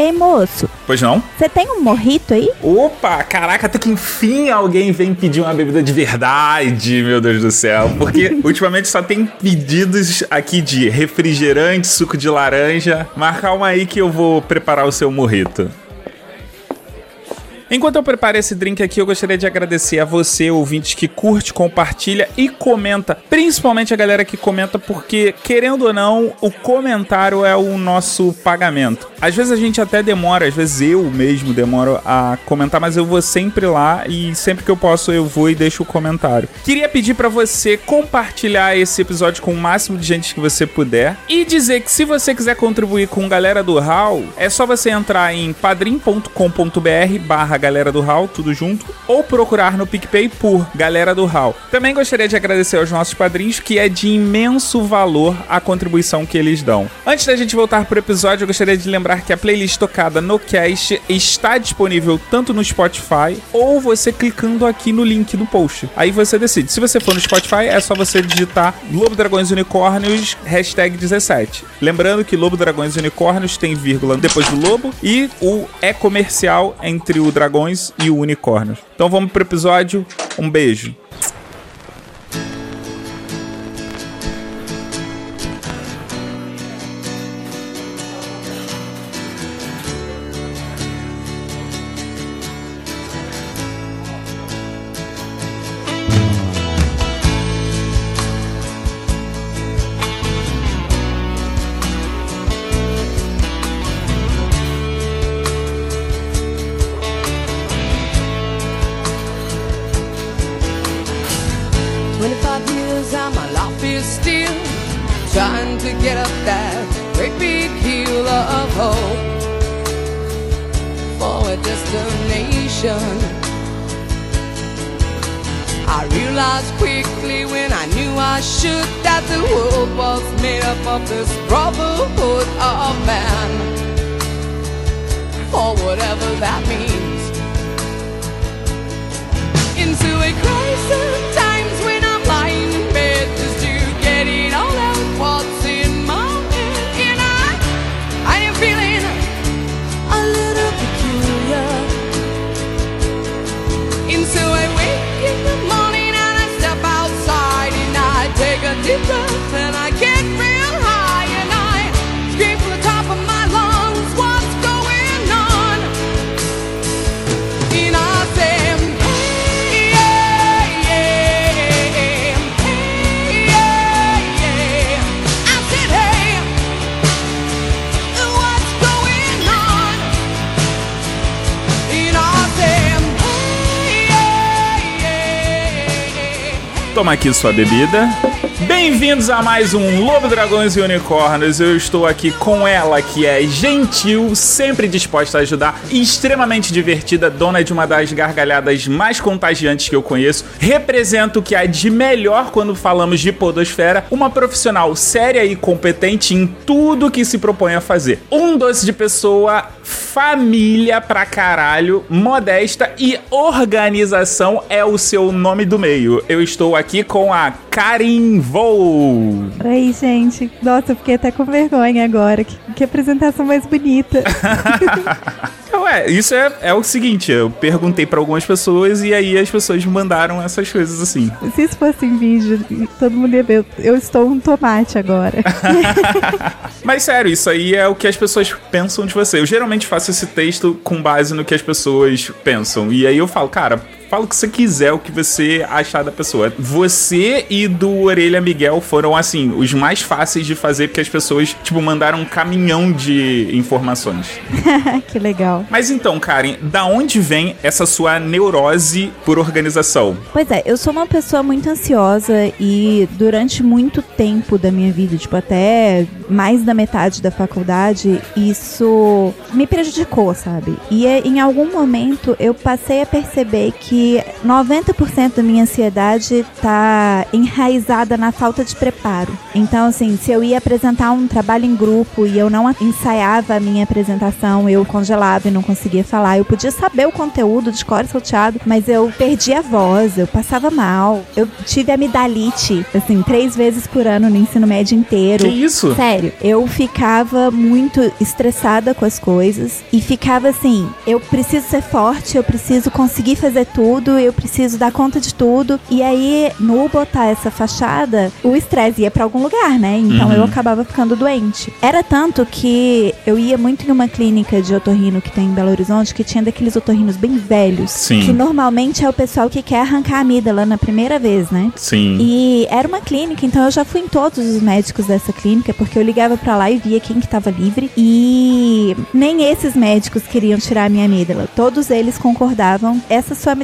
Ei, moço, Pois não? você tem um morrito aí? Opa, caraca, até que enfim alguém vem pedir uma bebida de verdade, meu Deus do céu. Porque ultimamente só tem pedidos aqui de refrigerante, suco de laranja. Mas calma aí que eu vou preparar o seu morrito. Enquanto eu preparo esse drink aqui, eu gostaria de agradecer a você, ouvinte, que curte, compartilha e comenta. Principalmente a galera que comenta, porque, querendo ou não, o comentário é o nosso pagamento. Às vezes a gente até demora, às vezes eu mesmo demoro a comentar, mas eu vou sempre lá e sempre que eu posso eu vou e deixo o comentário. Queria pedir pra você compartilhar esse episódio com o máximo de gente que você puder e dizer que se você quiser contribuir com galera do HAL, é só você entrar em padrim.com.br barra galera do HAL, tudo junto, ou procurar no PicPay por galera do HAL. Também gostaria de agradecer aos nossos padrinhos, que é de imenso valor a contribuição que eles dão. Antes da gente voltar pro episódio, eu gostaria de lembrar que a playlist tocada no cast está disponível tanto no Spotify ou você clicando aqui no link no post. Aí você decide. Se você for no Spotify, é só você digitar Lobo Dragões Unicórnios, hashtag 17. Lembrando que Lobo Dragões Unicórnios tem vírgula depois do lobo e o é comercial entre o dragões e o unicórnio. Então vamos pro episódio. Um beijo. Of this brotherhood of man, or whatever that means. Into a crisis yeah, yeah. Toma aqui sua bebida. Bem-vindos a mais um Lobo Dragões e Unicórnios. Eu estou aqui com ela, que é gentil, sempre disposta a ajudar, extremamente divertida, dona de uma das gargalhadas mais contagiantes que eu conheço. Representa o que há de melhor quando falamos de podosfera, uma profissional séria e competente em tudo que se propõe a fazer. Um doce de pessoa, família pra caralho, modesta e organização é o seu nome do meio. Eu estou aqui com a Karin Vou. Oi, gente. Nossa, eu fiquei até com vergonha agora. Que, que apresentação mais bonita. Ué, isso é, é o seguinte, eu perguntei pra algumas pessoas e aí as pessoas mandaram essas coisas assim. Se isso fosse em vídeo, todo mundo ia ver. Eu estou um tomate agora. Mas sério, isso aí é o que as pessoas pensam de você. Eu geralmente faço esse texto com base no que as pessoas pensam. E aí eu falo, cara, fala o que você quiser, o que você achar da pessoa. Você e do Orelha Miguel foram, assim, os mais fáceis de fazer, porque as pessoas, tipo, mandaram um caminhão de informações. que legal. Mas então, Karen, da onde vem essa sua neurose por organização? Pois é, eu sou uma pessoa muito ansiosa e durante muito tempo da minha vida, tipo até mais da metade da faculdade, isso me prejudicou, sabe? E é- em algum momento eu passei a perceber que que 90% da minha ansiedade tá enraizada na falta de preparo. Então, assim, se eu ia apresentar um trabalho em grupo e eu não ensaiava a minha apresentação, eu congelava e não conseguia falar. Eu podia saber o conteúdo de cor salteado, mas eu perdia a voz, eu passava mal. Eu tive amidalite, assim, três vezes por ano no ensino médio inteiro. Que isso? Sério, eu ficava muito estressada com as coisas e ficava assim: eu preciso ser forte, eu preciso conseguir fazer tudo, eu preciso dar conta de tudo. E aí, no botar essa fachada, o estresse ia pra algum lugar, né? Então Uhum. eu acabava ficando doente. Era tanto que eu ia muito em uma clínica de otorrino que tem em Belo Horizonte que tinha daqueles otorrinos bem velhos. Sim. Que normalmente é o pessoal que quer arrancar a amígdala na primeira vez, né? Sim. E era uma clínica, então eu já fui em todos os médicos dessa clínica, porque eu ligava pra lá e via quem que tava livre. E nem esses médicos queriam tirar a minha amígdala. Todos eles concordavam. Essa sua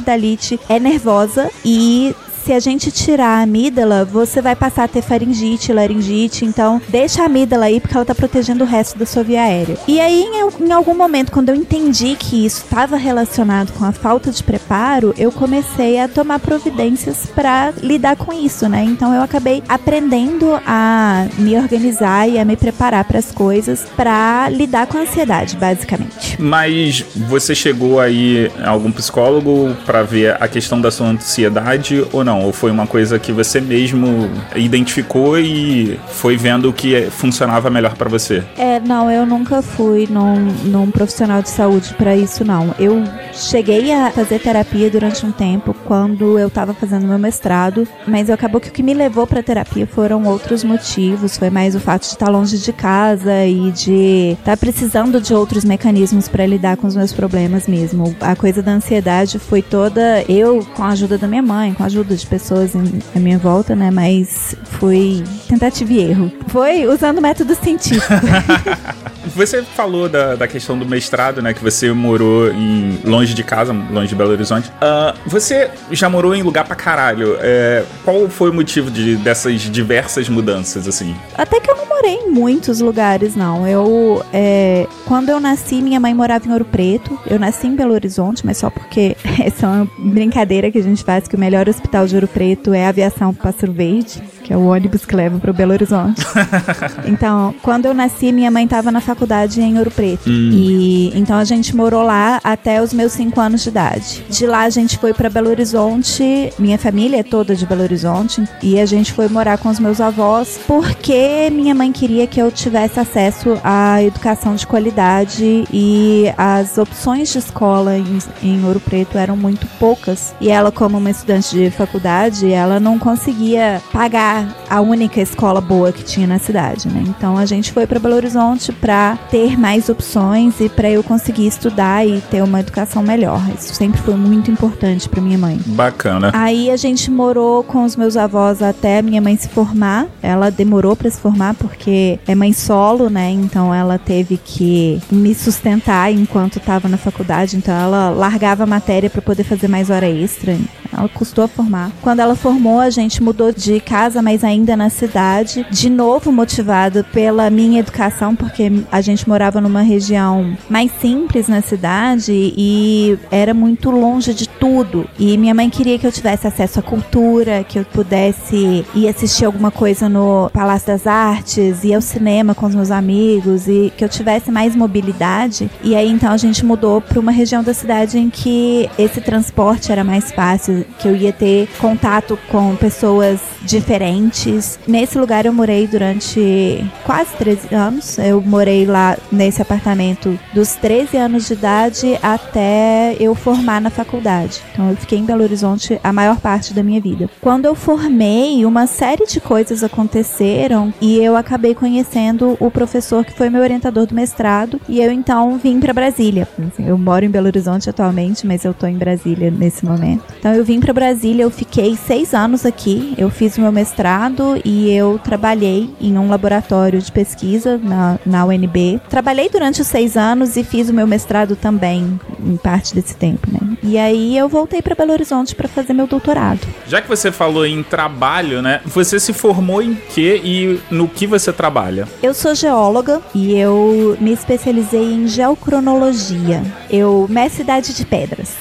é nervosa e se a gente tirar a amígdala, você vai passar a ter faringite, laringite, então deixa a amígdala aí porque ela tá protegendo o resto da sua via aérea. E aí, em, em algum momento, quando eu entendi que isso estava relacionado com a falta de preparo, eu comecei a tomar providências para lidar com isso, né? Então eu acabei aprendendo a me organizar e a me preparar para as coisas para lidar com a ansiedade, basicamente. Mas você chegou aí a algum psicólogo pra ver a questão da sua ansiedade ou não? Ou foi uma coisa que você mesmo identificou e foi vendo o que funcionava melhor pra você? É, não, eu nunca fui num, num profissional de saúde pra isso, não. Eu cheguei a fazer terapia durante um tempo quando eu tava fazendo meu mestrado, mas acabou que o que me levou pra terapia foram outros motivos. Foi mais o fato de estar longe de casa e de estar precisando de outros mecanismos pra lidar com os meus problemas mesmo. A coisa da ansiedade foi toda eu, com a ajuda da minha mãe, com a ajuda de pessoas em, à minha volta, né? Mas foi tentativa e erro. Foi usando método científico. Você falou da, da questão do mestrado, né? Que você morou em longe de casa, longe de Belo Horizonte. Ah, você já morou em lugar pra caralho. É, qual foi o motivo de, dessas diversas mudanças, assim? Até que eu não morei em muitos lugares, não. Eu, é, quando eu nasci, minha mãe morava em Ouro Preto. Eu nasci em Belo Horizonte, mas só porque essa é uma brincadeira que a gente faz que o melhor hospital de Ouro Preto é a aviação Pássaro Verde, que é o ônibus que leva para Belo Horizonte. então, quando eu nasci, minha mãe estava na faculdade em Ouro Preto. E então a gente morou lá até os meus cinco anos de idade. De lá a gente foi para Belo Horizonte. Minha família é toda de Belo Horizonte e a gente foi morar com os meus avós porque minha mãe queria que eu tivesse acesso à educação de qualidade e as opções de escola em, em Ouro Preto eram muito poucas. E ela, como uma estudante de faculdade, ela não conseguia pagar a única escola boa que tinha na cidade, né? Então a gente foi para Belo Horizonte para ter mais opções e para eu conseguir estudar e ter uma educação melhor. Isso sempre foi muito importante para minha mãe. Bacana. Aí a gente morou com os meus avós até minha mãe se formar. Ela demorou pra se formar porque é mãe solo, né? Então ela teve que me sustentar enquanto estava na faculdade. Então ela largava a matéria pra poder fazer mais hora extra. Ela custou a formar. Quando ela formou, a gente mudou de casa, mas ainda na cidade. De novo motivado pela minha educação, porque a gente morava numa região mais simples na cidade e era muito longe de tudo. E minha mãe queria que eu tivesse acesso à cultura, que eu pudesse ir assistir alguma coisa no Palácio das Artes, ir ao cinema com os meus amigos e que eu tivesse mais mobilidade. E aí então a gente mudou para uma região da cidade em que esse transporte era mais fácil, que eu ia ter contato com pessoas diferentes. Nesse lugar eu morei durante quase 13 anos. Eu morei lá nesse apartamento dos 13 anos de idade até eu formar na faculdade. Então eu fiquei em Belo Horizonte a maior parte da minha vida. Quando eu formei, uma série de coisas aconteceram e eu acabei conhecendo o professor que foi meu orientador do mestrado e eu então vim para Brasília. Assim, eu moro em Belo Horizonte atualmente, mas eu tô em Brasília nesse momento. Então eu vim para Brasília, eu fiquei seis anos aqui. Eu fiz meu mestrado e eu trabalhei em um laboratório de pesquisa na, na UNB. Trabalhei durante os seis anos e fiz o meu mestrado também, em parte desse tempo, né? E aí eu voltei para Belo Horizonte para fazer meu doutorado. Já que você falou em trabalho, né? Você se formou em quê e no que você trabalha? Eu sou geóloga e eu me especializei em geocronologia. Eu meço idade de pedras.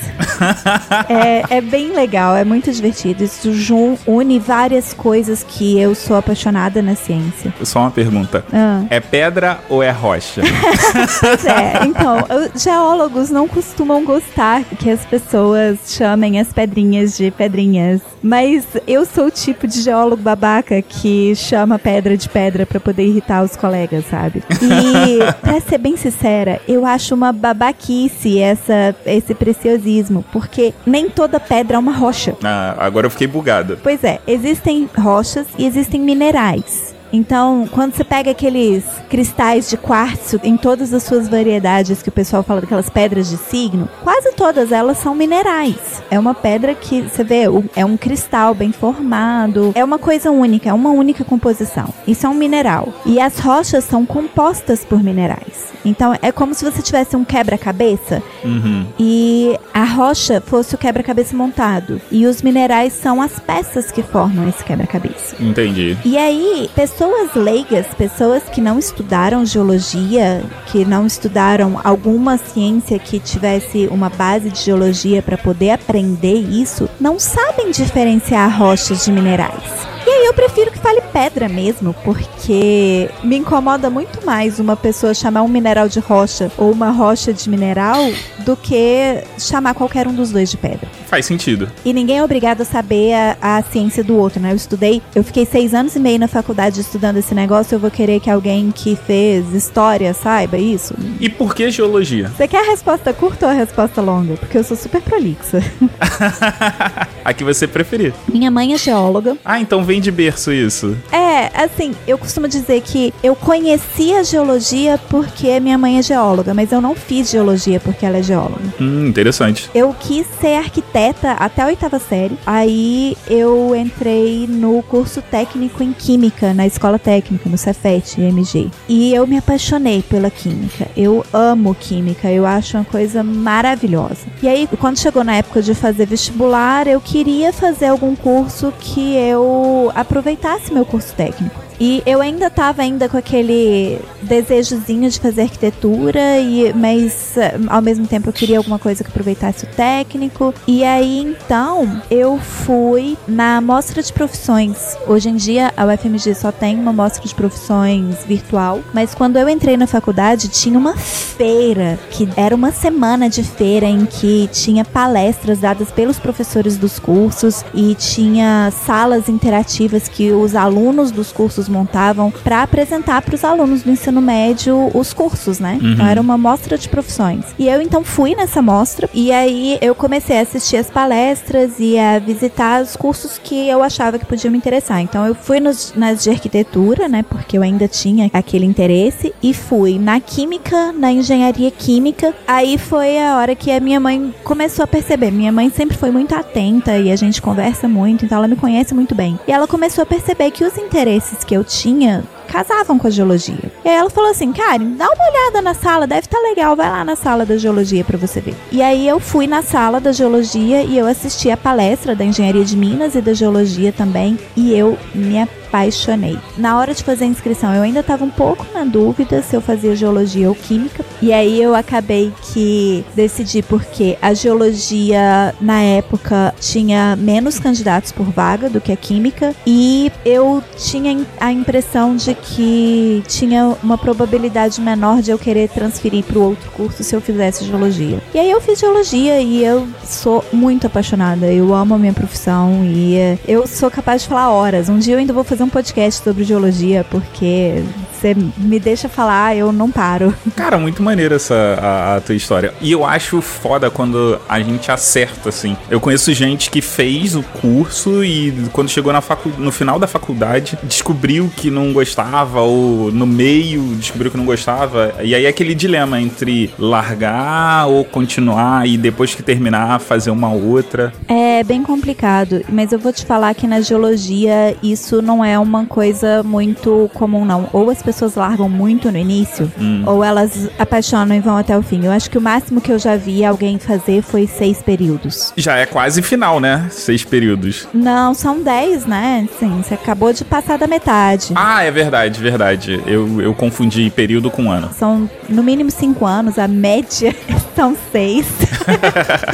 é, é bem legal, é muito divertido. Isso jun- une várias coisas que eu sou apaixonada na ciência. Só uma pergunta. Ah. É pedra ou é rocha? Pois é, então, os geólogos não costumam gostar que as pessoas chamem as pedrinhas de pedrinhas. Mas eu sou o tipo de geólogo babaca que chama pedra de pedra pra poder irritar os colegas, sabe? E, pra ser bem sincera, eu acho uma babaquice essa, esse preciosismo, porque nem toda pedra é uma rocha. ah, agora eu fiquei bugado. Pois é, existem rochas e existem minerais. Então, quando você pega aqueles cristais de quartzo em todas as suas variedades que o pessoal fala daquelas pedras de signo, quase todas elas são minerais. É uma pedra que você vê, é um cristal bem formado, é uma coisa única, é uma única composição. Isso é um mineral. E as rochas são compostas por minerais. Então, é como se você tivesse um quebra-cabeça Uhum. e a rocha fosse o quebra-cabeça montado. E os minerais são as peças que formam esse quebra-cabeça. Entendi. E aí, pessoas leigas, pessoas que não estudaram geologia, que não estudaram alguma ciência que tivesse uma base de geologia para poder aprender isso, não sabem diferenciar rochas de minerais. E aí eu prefiro que fale pedra mesmo, porque me incomoda muito mais uma pessoa chamar um mineral de rocha ou uma rocha de mineral do que chamar qualquer um dos dois de pedra. Faz sentido. E ninguém é obrigado a saber a, a ciência do outro, né? Eu estudei, eu fiquei seis anos e meio na faculdade estudando esse negócio, eu vou querer que alguém que fez história saiba isso? E por que geologia? Você quer a resposta curta ou a resposta longa? Porque eu sou super prolixa. a que você preferir. Minha mãe é geóloga. Ah, então vem de berço isso. É, assim, eu costumo dizer que eu conheci a geologia porque minha mãe é geóloga, mas eu não fiz geologia porque ela é geóloga. Hum, interessante. Eu quis ser arquiteta até a oitava série. Aí eu entrei no curso técnico em química na escola técnica, no Cefet, MG. E eu me apaixonei pela química. Eu amo química, eu acho uma coisa maravilhosa. E aí, quando chegou na época de fazer vestibular, eu queria fazer algum curso que eu aproveitasse meu curso técnico. E eu ainda tava ainda com aquele desejozinho de fazer arquitetura, e, mas eh, ao mesmo tempo eu queria alguma coisa que aproveitasse o técnico. E aí então eu fui na mostra de profissões. Hoje em dia a UFMG só tem uma mostra de profissões virtual, mas quando eu entrei na faculdade tinha uma feira, que era uma semana de feira em que tinha palestras dadas pelos professores dos cursos e tinha salas interativas que os alunos dos cursos montavam para apresentar para os alunos do ensino médio os cursos, né? Uhum. Então era uma mostra de profissões. E eu então fui nessa mostra e aí eu comecei a assistir as palestras e a visitar os cursos que eu achava que podiam me interessar. Então eu fui nos, nas de arquitetura, né? Porque eu ainda tinha aquele interesse e fui na química, na engenharia química. Aí foi a hora que a minha mãe começou a perceber. Minha mãe sempre foi muito atenta e a gente conversa muito, então ela me conhece muito bem. E ela começou a perceber que os interesses que eu tinha casavam com a geologia. E aí ela falou assim, Karen, dá uma olhada na sala, deve estar legal, vai lá na sala da geologia pra você ver. E aí eu fui na sala da geologia e eu assisti a palestra da engenharia de Minas e da geologia também, e eu me apaixonei. Na hora de fazer a inscrição, eu ainda estava um pouco na dúvida se eu fazia geologia ou química, e aí eu acabei que decidi porque a geologia na época tinha menos candidatos por vaga do que a química, e eu tinha a impressão de que tinha uma probabilidade menor de eu querer transferir para o outro curso se eu fizesse geologia. E aí eu fiz geologia e eu sou muito apaixonada. Eu amo a minha profissão e eh, eu sou capaz de falar horas. Um dia eu ainda vou fazer um podcast sobre geologia porque Você me deixa falar, eu não paro. Cara, muito maneira essa a, a tua história. E eu acho foda quando a gente acerta, assim. Eu conheço gente que fez o curso e quando chegou na facu no final da faculdade, descobriu que não gostava, ou no meio descobriu que não gostava. E aí é aquele dilema entre largar ou continuar e depois que terminar fazer uma outra. É bem complicado, mas eu vou te falar que na geologia isso não é uma coisa muito comum, não. Ou as pessoas largam muito no início, ou elas apaixonam e vão até o fim. Eu acho que o máximo que eu já vi alguém fazer foi seis períodos. Já é quase final, né? Seis períodos. Não, são dez, né? Sim, você acabou de passar da metade. Ah, é verdade, verdade. Eu, eu confundi período com ano. São no mínimo cinco anos, a média são seis.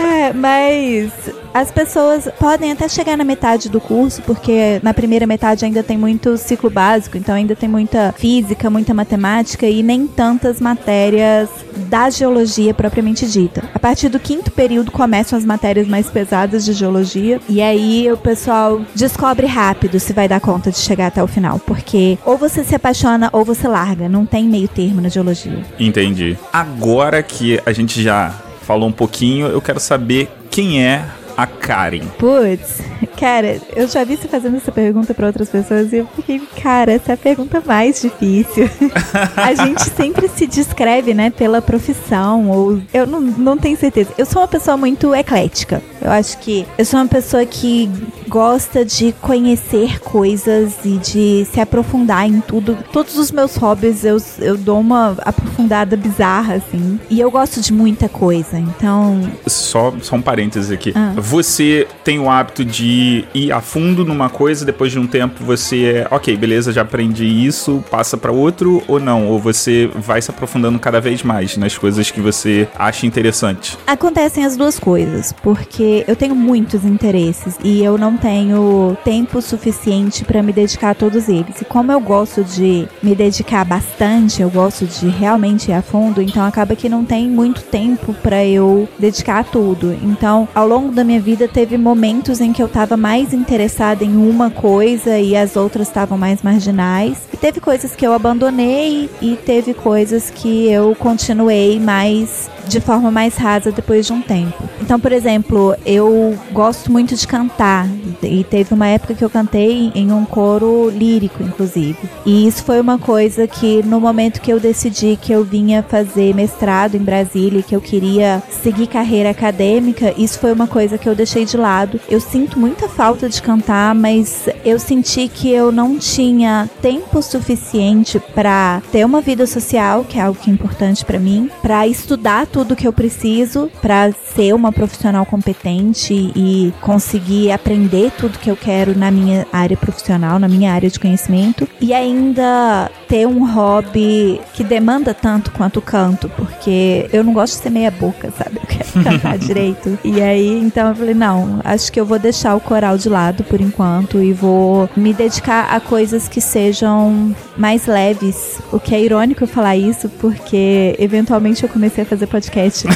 É, mas as pessoas podem até chegar na metade do curso, porque na primeira metade ainda tem muito ciclo básico, então ainda tem muita física, muita matemática e nem tantas matérias da geologia propriamente dita. A partir do quinto período começam as matérias mais pesadas de geologia, e aí o pessoal descobre rápido se vai dar conta de chegar até o final, porque ou você se apaixona ou você larga, não tem meio termo na geologia. Entendi. Agora que a gente já falou um pouquinho, eu quero saber quem é a Karen. Putz, cara, eu já vi você fazendo essa pergunta pra outras pessoas e eu fiquei, cara, essa é a pergunta mais difícil. a gente sempre se descreve, né, pela profissão, ou. Eu não, não tenho certeza. Eu sou uma pessoa muito eclética. Eu acho que eu sou uma pessoa que gosta de conhecer coisas e de se aprofundar em tudo. Todos os meus hobbies eu, eu dou uma aprofundada bizarra, assim. E eu gosto de muita coisa. Então, Só, só um parênteses aqui. Ah. Você tem o hábito de ir a fundo numa coisa, depois de um tempo você é, ok, beleza, já aprendi isso, passa pra outro ou não? Ou você vai se aprofundando cada vez mais nas coisas que você acha interessante? Acontecem as duas coisas, porque eu tenho muitos interesses e eu não tenho tempo suficiente para me dedicar a todos eles. E como eu gosto de me dedicar bastante, eu gosto de realmente ir a fundo, então acaba que não tem muito tempo para eu dedicar a tudo. Então, ao longo da minha vida teve momentos em que eu tava mais interessada em uma coisa e as outras estavam mais marginais. E teve coisas que eu abandonei e teve coisas que eu continuei mais de forma mais rasa depois de um tempo. Então, por exemplo, eu gosto muito de cantar e teve uma época que eu cantei em um coro lírico, inclusive. E isso foi uma coisa que no momento que eu decidi que eu vinha fazer mestrado em Brasília, e que eu queria seguir carreira acadêmica, isso foi uma coisa que eu deixei de lado. Eu sinto muita falta de cantar, mas eu senti que eu não tinha tempo suficiente para ter uma vida social, que é algo que é importante para mim, para estudar tudo que eu preciso para ser uma profissional competente e conseguir aprender tudo que eu quero na minha área profissional, na minha área de conhecimento. E ainda ter um hobby que demanda tanto quanto o canto, porque eu não gosto de ser meia boca, sabe? Eu quero cantar direito. E aí, então eu falei, não, acho que eu vou deixar o coral de lado por enquanto e vou me dedicar a coisas que sejam mais leves. O que é irônico eu falar isso, porque eventualmente eu comecei a fazer podcast.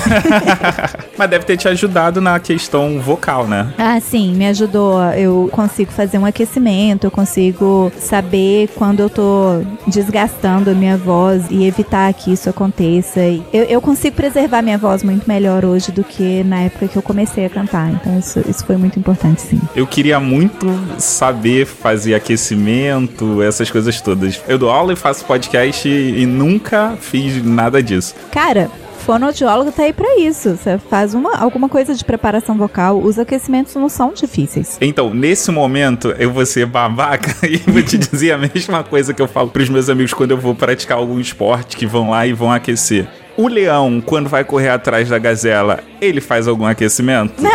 Mas deve ter te ajudado na questão vocal, né? ah, sim, me ajudou. Eu consigo fazer um aquecimento, eu consigo saber quando eu tô desgastando a minha voz e evitar que isso aconteça. Eu, eu consigo preservar minha voz muito melhor hoje do que na época que eu comecei a cantar. Então isso, isso foi muito importante, sim. Eu queria muito saber fazer aquecimento, essas coisas todas. Eu dou aula e faço podcast e, e nunca fiz nada disso. Cara, fonoaudiólogo tá aí pra isso. Você faz uma, alguma coisa de preparação vocal. Os aquecimentos não são difíceis. Então, nesse momento, eu vou ser babaca e vou te dizer a mesma coisa que eu falo pros meus amigos quando eu vou praticar algum esporte que vão lá e vão aquecer. O leão, quando vai correr atrás da gazela, ele faz algum aquecimento?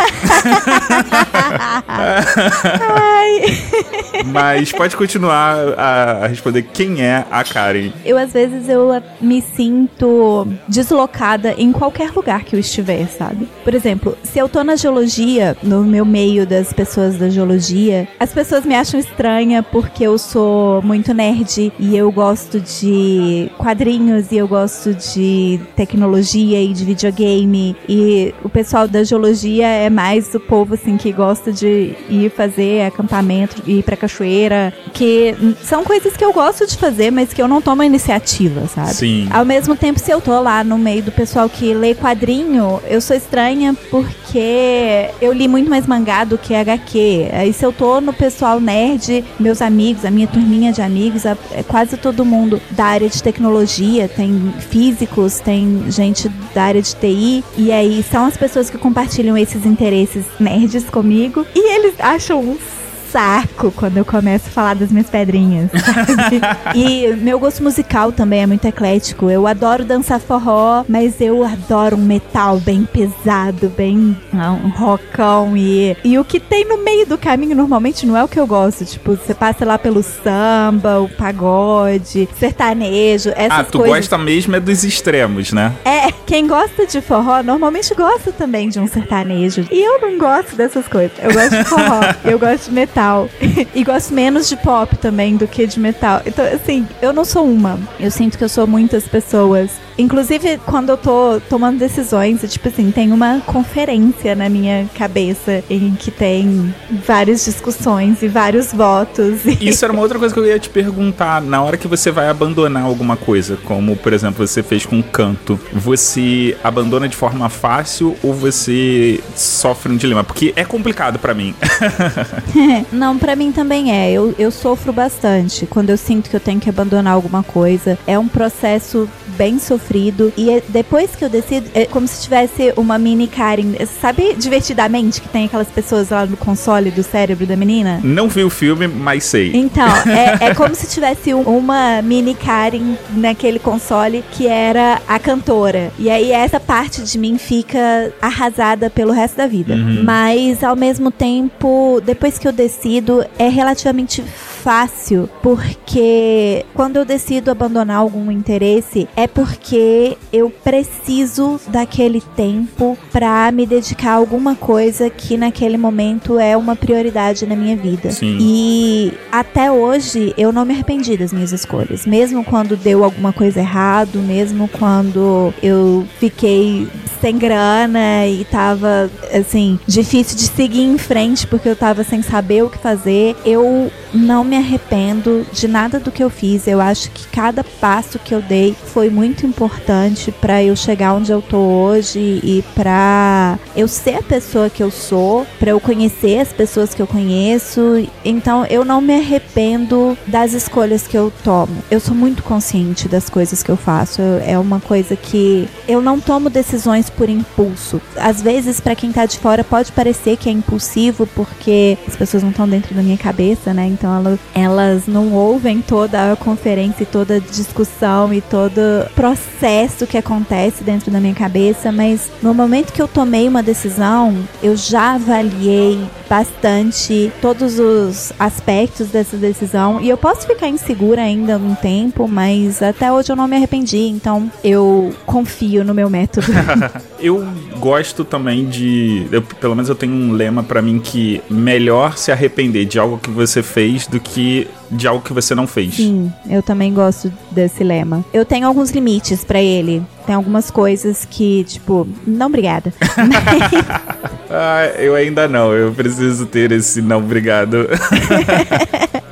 Mas pode continuar a, responder quem é a Karen. Eu, às vezes, eu me sinto deslocada em qualquer lugar que eu estiver, sabe? Por exemplo, se eu tô na geologia, no meu meio das pessoas da geologia, as pessoas me acham estranha porque eu sou muito nerd e eu gosto de quadrinhos e eu gosto de tecnologia e de videogame. E o pessoal da geologia é mais o povo assim que gosta de ir fazer acampamento, ir pra cachoeira, que são coisas que eu gosto de fazer, mas que eu não tomo iniciativa, sabe? Sim. Ao mesmo tempo, se eu tô lá no meio do pessoal que lê quadrinho, eu sou estranha porque eu li muito mais mangá do que HQ. Aí se eu tô no pessoal nerd, meus amigos, a minha turminha de amigos, a- é quase todo mundo da área de tecnologia, tem físicos, tem gente da área de TI, e aí são as pessoas que compartilham esses interesses nerds comigo, e eles acham um saco quando eu começo a falar das minhas pedrinhas. e meu gosto musical também é muito eclético. Eu adoro dançar forró, mas eu adoro um metal bem pesado, bem ah, um rockão e e o que tem no meio do caminho normalmente não é o que eu gosto. Tipo, você passa lá pelo samba, o pagode, sertanejo, essas Ah, tu coisas. gosta mesmo é dos extremos, né? É, quem gosta de forró normalmente gosta também de um sertanejo. E eu não gosto dessas coisas. Eu gosto de forró, eu gosto de metal. e gosto menos de pop também do que de metal. Então, assim, eu não sou uma. Eu sinto que eu sou muitas pessoas. Inclusive, quando eu tô tomando decisões, é tipo assim, tem uma conferência na minha cabeça em que tem várias discussões e vários votos. E... Isso era uma outra coisa que eu ia te perguntar. Na hora que você vai abandonar alguma coisa, como por exemplo você fez com canto, você abandona de forma fácil ou você sofre um dilema? Porque é complicado pra mim. Não, pra mim também é. Eu, eu sofro bastante quando eu sinto que eu tenho que abandonar alguma coisa. É um processo bem sofrido. E é- depois que eu decido, é como se tivesse uma mini Karen. Sabe divertidamente que tem aquelas pessoas lá no console do cérebro da menina? Não vi o filme, mas sei. Então, é, é como se tivesse um- uma mini Karen naquele console que era a cantora. E aí essa parte de mim fica arrasada pelo resto da vida. Mas ao mesmo tempo, depois que eu decido, é relativamente fácil, porque quando eu decido abandonar algum interesse, é porque eu preciso daquele tempo pra me dedicar a alguma coisa que naquele momento é uma prioridade na minha vida. Sim. E até hoje eu não me arrependi das minhas escolhas. Mesmo quando deu alguma coisa errado, mesmo quando eu fiquei sem grana e tava, assim, difícil de seguir em frente porque eu tava sem saber o que fazer, eu não me arrependo de nada do que eu fiz. Eu acho que cada passo que eu dei foi muito importante pra eu chegar onde eu tô hoje e pra eu ser a pessoa que eu sou, pra eu conhecer as pessoas que eu conheço. Então eu não me arrependo das escolhas que eu tomo. Eu sou muito consciente das coisas que eu faço. É uma coisa que eu não tomo decisões por impulso. Às vezes, pra quem tá de fora, pode parecer que é impulsivo porque as pessoas não estão dentro da minha cabeça, né? Então elas, elas não ouvem toda a conferência e toda a discussão e todo processo que acontece dentro da minha cabeça, mas no momento que eu tomei uma decisão, eu já avaliei bastante todos os aspectos dessa decisão e eu posso ficar insegura ainda um tempo, mas até hoje eu não me arrependi, então eu confio no meu método. Eu gosto também de. eu- pelo menos eu tenho um lema pra mim que melhor se arrepender de algo que você fez do que de algo que você não fez. Sim, eu também gosto desse lema. Eu tenho alguns limites pra ele. Tem algumas coisas que, tipo, não obrigada. Ah, eu ainda não. Eu preciso ter esse não, obrigado.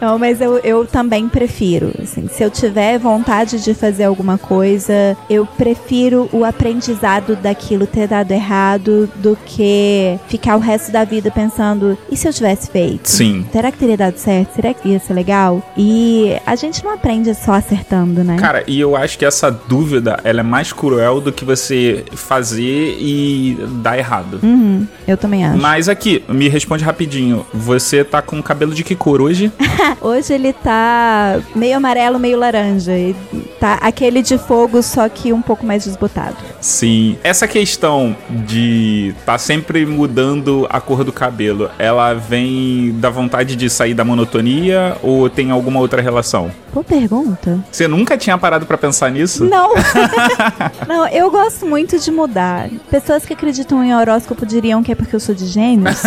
Não, mas eu, eu também prefiro. Assim, se eu tiver vontade de fazer alguma coisa, eu prefiro o aprendizado daquilo ter dado errado do que ficar o resto da vida pensando: e se eu tivesse feito? Sim. Será que teria dado certo? Será que ia ser legal? E a gente não aprende só acertando, né? Cara, e eu acho que essa dúvida ela é mais cruel do que você fazer e dar errado. Uhum, eu também acho. Mas aqui, me responde rapidinho. Você tá com cabelo de que cor hoje? Hoje ele tá meio amarelo, meio laranja. E tá aquele de fogo, só que um pouco mais desbotado. Sim. Essa questão de tá sempre mudando a cor do cabelo, ela vem da vontade de sair da monotonia ou tem alguma outra relação? Boa pergunta. Você nunca tinha parado pra pensar nisso? Não. Não, eu gosto muito de mudar. Pessoas que acreditam em horóscopo diriam que é porque eu sou de gêmeos.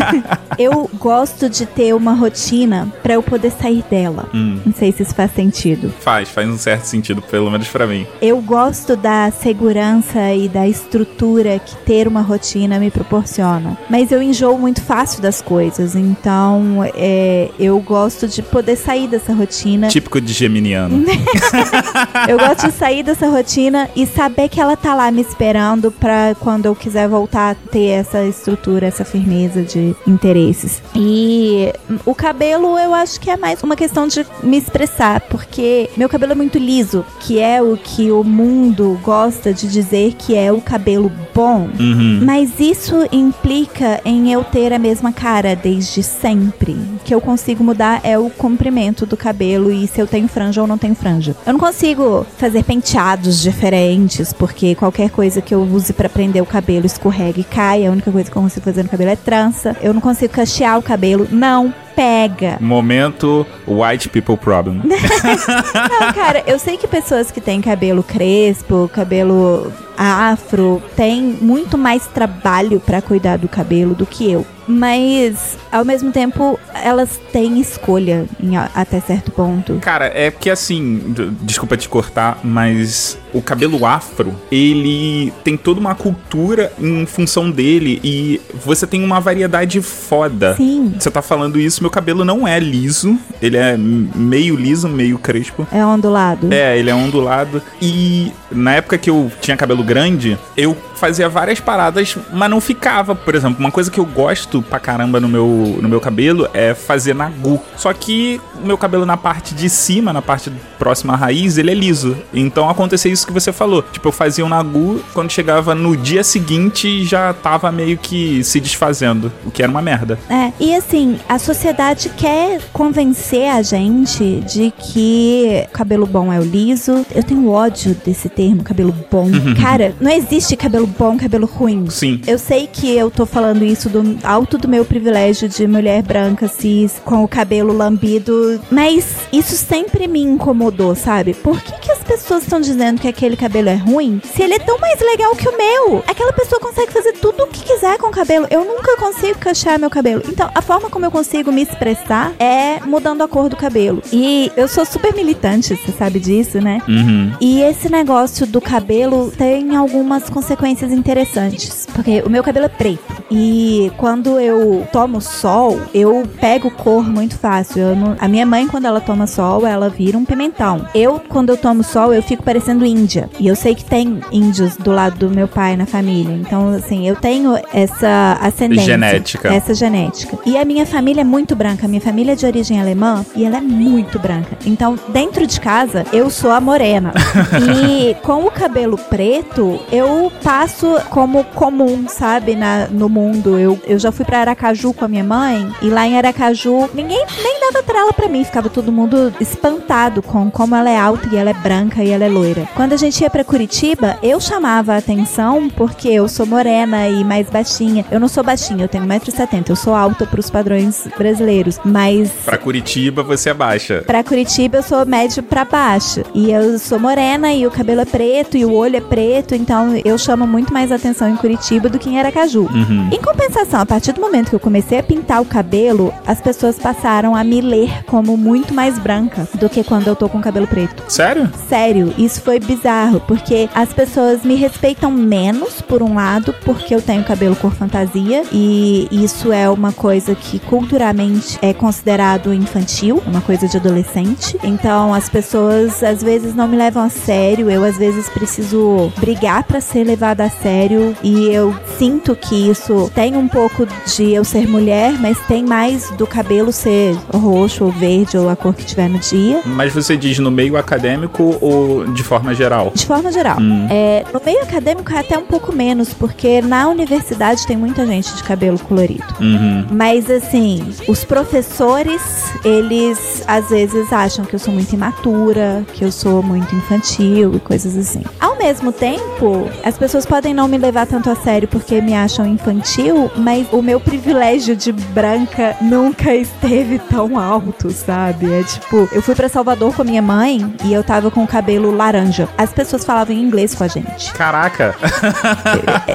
eu gosto de ter uma rotina pra eu poder sair dela. Hum. Não sei se isso faz sentido. Faz, faz um certo sentido, pelo menos pra mim. Eu gosto da segurança e da estrutura que ter uma rotina me proporciona. Mas eu enjoo muito fácil das coisas. Então, é, eu gosto de poder sair dessa rotina. Típico de geminiano. Eu gosto de sair dessa rotina e saber que ela tá lá me esperando pra quando eu quiser voltar a ter essa estrutura, essa firmeza de interesses. E o cabelo eu acho que é mais uma questão de me expressar, porque meu cabelo é muito liso, que é o que o mundo gosta de dizer que é o cabelo bom. Uhum. Mas isso implica em eu ter a mesma cara desde sempre. O que eu consigo mudar é o comprimento do cabelo e se eu tenho franja ou não tenho franja. Eu não consigo fazer penteados diferentes, porque qualquer coisa que eu use pra prender o cabelo escorrega e cai. A única coisa que eu consigo fazer no cabelo é trança. Eu não consigo cachear o cabelo. Não pega. Momento White People Problem. Não, cara, eu sei que pessoas que têm cabelo crespo, cabelo afro, têm muito mais trabalho pra cuidar do cabelo do que eu. Mas, ao mesmo tempo, elas têm escolha em até certo ponto. Cara, é porque assim, desculpa te cortar, mas o cabelo afro, ele tem toda uma cultura em função dele e você tem uma variedade foda. Sim. Você tá falando isso, meu cabelo não é liso, ele é meio liso, meio crespo. É ondulado. É, ele é ondulado. E na época que eu tinha cabelo grande, eu fazia várias paradas, mas não ficava. Por exemplo, uma coisa que eu gosto pra caramba no meu, no meu cabelo é fazer nagu. Só que o meu cabelo na parte de cima, na parte próxima à raiz, ele é liso. Então acontecia isso que você falou. Tipo, eu fazia um nagu, quando chegava no dia seguinte já tava meio que se desfazendo, o que era uma merda. É, e assim, a sociedade quer convencer a gente de que cabelo bom é o liso. Eu tenho ódio desse termo, cabelo bom. Cara, não existe cabelo bom, cabelo ruim. Sim. Eu sei que eu tô falando isso do alto do meu privilégio de mulher branca, cis, com o cabelo lambido, mas isso sempre me incomodou, sabe? Por que, que as pessoas estão dizendo que aquele cabelo é ruim se ele é tão mais legal que o meu? Aquela pessoa consegue fazer tudo o que quiser com o cabelo. Eu nunca consigo cachear meu cabelo. Então, a forma como eu consigo me expressar é mudando a cor do cabelo. E eu sou super militante, você sabe disso, né? Uhum. E esse negócio do cabelo tem algumas consequências interessantes. Porque o meu cabelo é preto. E quando eu tomo sol, eu pego cor muito fácil. Não- a minha mãe, quando ela toma sol, ela vira um pimentão. Eu, quando eu tomo sol, eu fico parecendo índia. E eu sei que tem índios do lado do meu pai na família. Então, assim, eu tenho essa ascendência. Genética. Essa genética. E a minha família é muito branca. A minha família é de origem alemã e ela é muito branca. Então, dentro de casa, eu sou a morena. e com o cabelo preto, eu passo como comum, sabe, na, no mundo. Eu, eu já fui pra Aracaju com a minha mãe e lá em Aracaju, ninguém nem dava trela pra mim. Ficava todo mundo espantado com como ela é alta e ela é branca e ela é loira. Quando a gente ia pra Curitiba, eu chamava a atenção porque eu sou morena e mais baixinha. Eu não sou baixinha, eu tenho 1,70m. Eu sou alta pros padrões brasileiros. Mas Pra Curitiba você é baixa. Pra Curitiba eu sou médio pra baixo. E eu sou morena e o cabelo é preto e o olho é preto, então eu chamo muito mais atenção em Curitiba do que em Aracaju. Uhum. Em compensação, a partir do momento que eu comecei a pintar o cabelo, as pessoas passaram a me ler como muito mais branca do que quando eu tô com o cabelo preto. Sério? Sério, isso foi bizarro, porque as pessoas me respeitam menos, por um lado, porque eu tenho cabelo cor fantasia, e isso é uma coisa que culturalmente é considerado infantil, uma coisa de adolescente. Então as pessoas às vezes não me levam a sério, eu às vezes preciso brigar pra ser levada a sério, e eu sinto que isso tem um pouco de eu ser mulher, mas tem mais do cabelo ser roxo ou verde ou a cor que tiver no dia. Mas você diz no meio acadêmico ou de forma geral? De forma geral. Hum. É, no meio acadêmico é até um pouco menos, porque na universidade tem muita gente de cabelo colorido. Uhum. Mas assim, os professores, eles às vezes acham que eu sou muito imatura, que eu sou muito infantil e coisas assim. Ao mesmo tempo, as pessoas podem não me levar tanto a sério porque me acham infantil, mas o meu privilégio de branca nunca esteve tão alto, sabe? É tipo, eu fui pra Salvador com a minha mãe e eu tava com o cabelo laranja. As pessoas falavam em inglês com a gente. Caraca.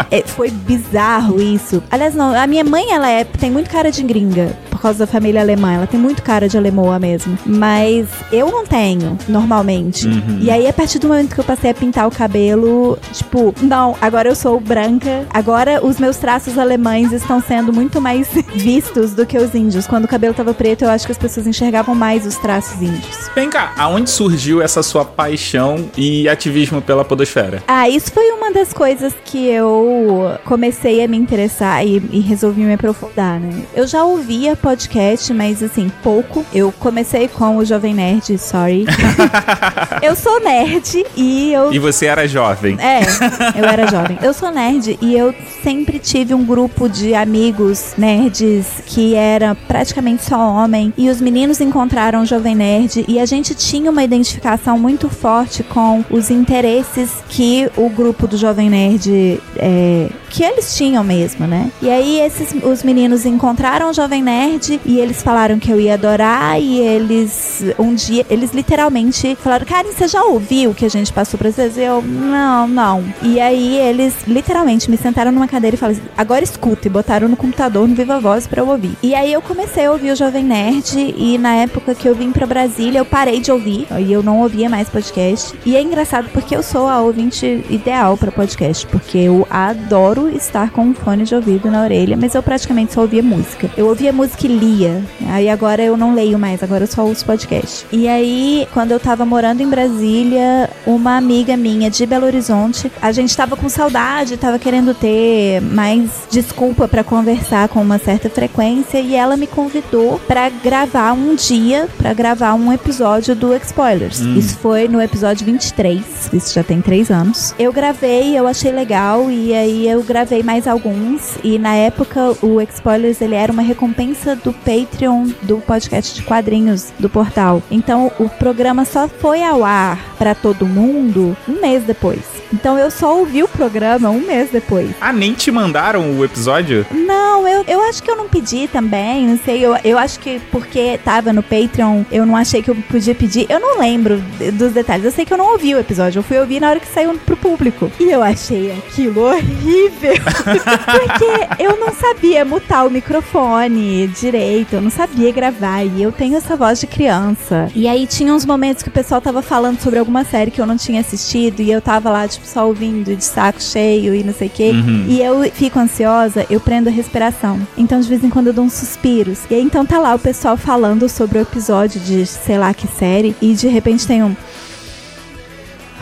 É, é, foi bizarro isso. Aliás, não, a minha mãe, ela é, tem muito cara de gringa, causa da família alemã. Ela tem muito cara de alemoa mesmo. Mas eu não tenho, normalmente. E aí, a partir do momento que eu passei a pintar o cabelo, tipo, não, agora eu sou branca. Agora os meus traços alemães estão sendo muito mais vistos do que os índios. Quando o cabelo tava preto, eu acho que as pessoas enxergavam mais os traços índios. Vem cá, aonde surgiu essa sua paixão e ativismo pela podosfera? Ah, isso foi uma das coisas que eu comecei a me interessar e, e resolvi me aprofundar, né? Eu já ouvia podcast, mas assim, pouco. Eu comecei com o Jovem Nerd, sorry. eu sou nerd e eu E você era jovem. é, eu era jovem. Eu sou nerd e eu sempre tive um grupo de amigos nerds que era praticamente só homem. E os meninos encontraram o Jovem Nerd e a gente tinha uma identificação muito forte com os interesses que o grupo do Jovem Nerd é, que eles tinham mesmo, né? E aí esses os meninos encontraram o Jovem Nerd e eles falaram que eu ia adorar e eles um dia eles literalmente falaram: "Karen, você já ouviu o que a gente passou pra vocês?" Eu: "Não, não". E aí eles literalmente me sentaram numa cadeira e falaram: assim, "Agora escuta" e botaram no computador no Viva Voz pra eu ouvir. E aí eu comecei a ouvir o Jovem Nerd e na época que eu vim pra Brasília, eu parei de ouvir e eu não ouvia mais podcast. E é engraçado porque eu sou a ouvinte ideal pra podcast, porque eu adoro estar com um fone de ouvido na orelha, mas eu praticamente só ouvia música. Eu ouvia música lia. Aí agora eu não leio mais, agora eu só ouço podcast. E aí, quando eu tava morando em Brasília, uma amiga minha de Belo Horizonte, a gente tava com saudade, tava querendo ter mais desculpa pra conversar com uma certa frequência e ela me convidou pra gravar um dia, pra gravar um episódio do Spoilers. Isso foi no episódio 23, isso já tem três anos. Eu gravei, eu achei legal e aí eu gravei mais alguns e na época o Spoilers ele era uma recompensa do Patreon do podcast de quadrinhos do portal. Então o programa só foi ao ar pra todo mundo um mês depois. Então eu só ouvi o programa um mês depois. Ah, nem te mandaram o episódio? Não, eu, eu acho que eu não pedi também, não sei. Eu, eu acho que porque tava no Patreon, eu não achei que eu podia pedir. Eu não lembro dos detalhes. Eu sei que eu não ouvi o episódio. Eu fui ouvir na hora que saiu pro público. E eu achei aquilo horrível. porque eu não sabia mutar o microfone direito. Eu não sabia gravar. E eu tenho essa voz de criança. E aí tinha uns momentos que o pessoal tava falando sobre alguma série que eu não tinha assistido. E eu tava lá, tipo, só ouvindo de saco cheio e não sei o quê. E eu fico ansiosa, eu prendo a respiração. Então, de vez em quando, eu dou uns suspiros. E aí, então, tá lá o pessoal falando sobre o episódio de sei lá que série. E de repente tem um.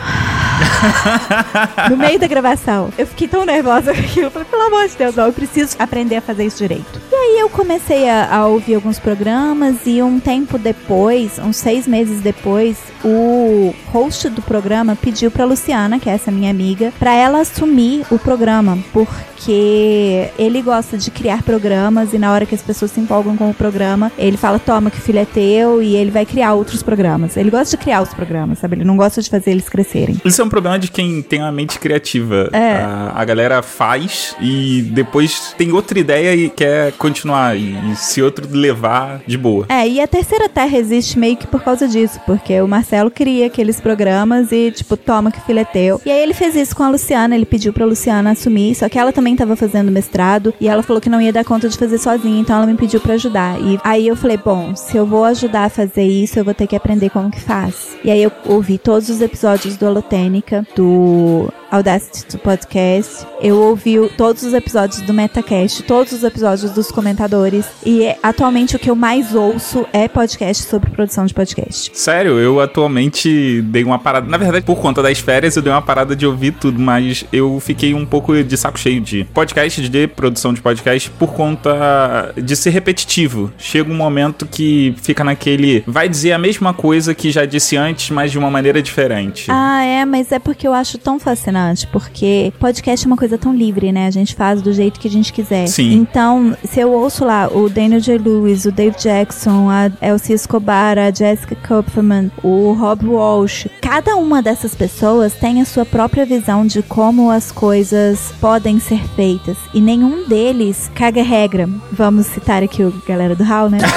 no meio da gravação. Eu fiquei tão nervosa com aquilo. Eu falei, pelo amor de Deus, não, eu preciso aprender a fazer isso direito. E aí eu comecei a, a ouvir alguns programas e um tempo depois, uns seis meses depois, o host do programa pediu pra Luciana, que é essa minha amiga, pra ela assumir o programa, porque ele gosta de criar programas e na hora que as pessoas se empolgam com o programa, ele fala, toma que o filho é teu e ele vai criar outros programas. Ele gosta de criar os programas, sabe? Ele não gosta de fazer eles crescerem. Isso é um problema de quem tem uma mente criativa. É. A, a galera faz e depois tem outra ideia e quer continuar. E, e se outro levar, de boa. É, e a Terceira Terra existe meio que por causa disso, porque o Marcelo cria aqueles programas e, tipo, toma que o filho é teu. E aí ele fez isso com a Luciana, ele pediu pra Luciana assumir, só que ela também tava fazendo mestrado e ela falou que não ia dar conta de fazer sozinha, então ela me pediu pra ajudar. E aí eu falei, bom, se eu vou ajudar a fazer isso, eu vou ter que aprender como que faz. E aí eu ouvi todos os episódios do Holotênica, do Audacity to Podcast. Eu ouvi todos os episódios do Metacast, todos os episódios dos comentadores. E é, atualmente o que eu mais ouço é podcast sobre produção de podcast. Sério, eu atualmente dei uma parada. Na verdade, por conta das férias, eu dei uma parada de ouvir tudo, mas eu fiquei um pouco de saco cheio de podcast, de produção de podcast, por conta de ser repetitivo. Chega um momento que fica naquele. Vai dizer a mesma coisa que já disse antes, mas de uma maneira diferente. Ah, é, mas é porque eu acho tão fascinante porque podcast é uma coisa tão livre, né? A gente faz do jeito que a gente quiser. Sim. Então, se eu ouço lá o Daniel J. Lewis, o Dave Jackson, a Elsie Escobar, a Jessica Kupferman, o Rob Walsh, cada uma dessas pessoas tem a sua própria visão de como as coisas podem ser feitas. E nenhum deles caga regra. Vamos citar aqui o galera do Hall, né?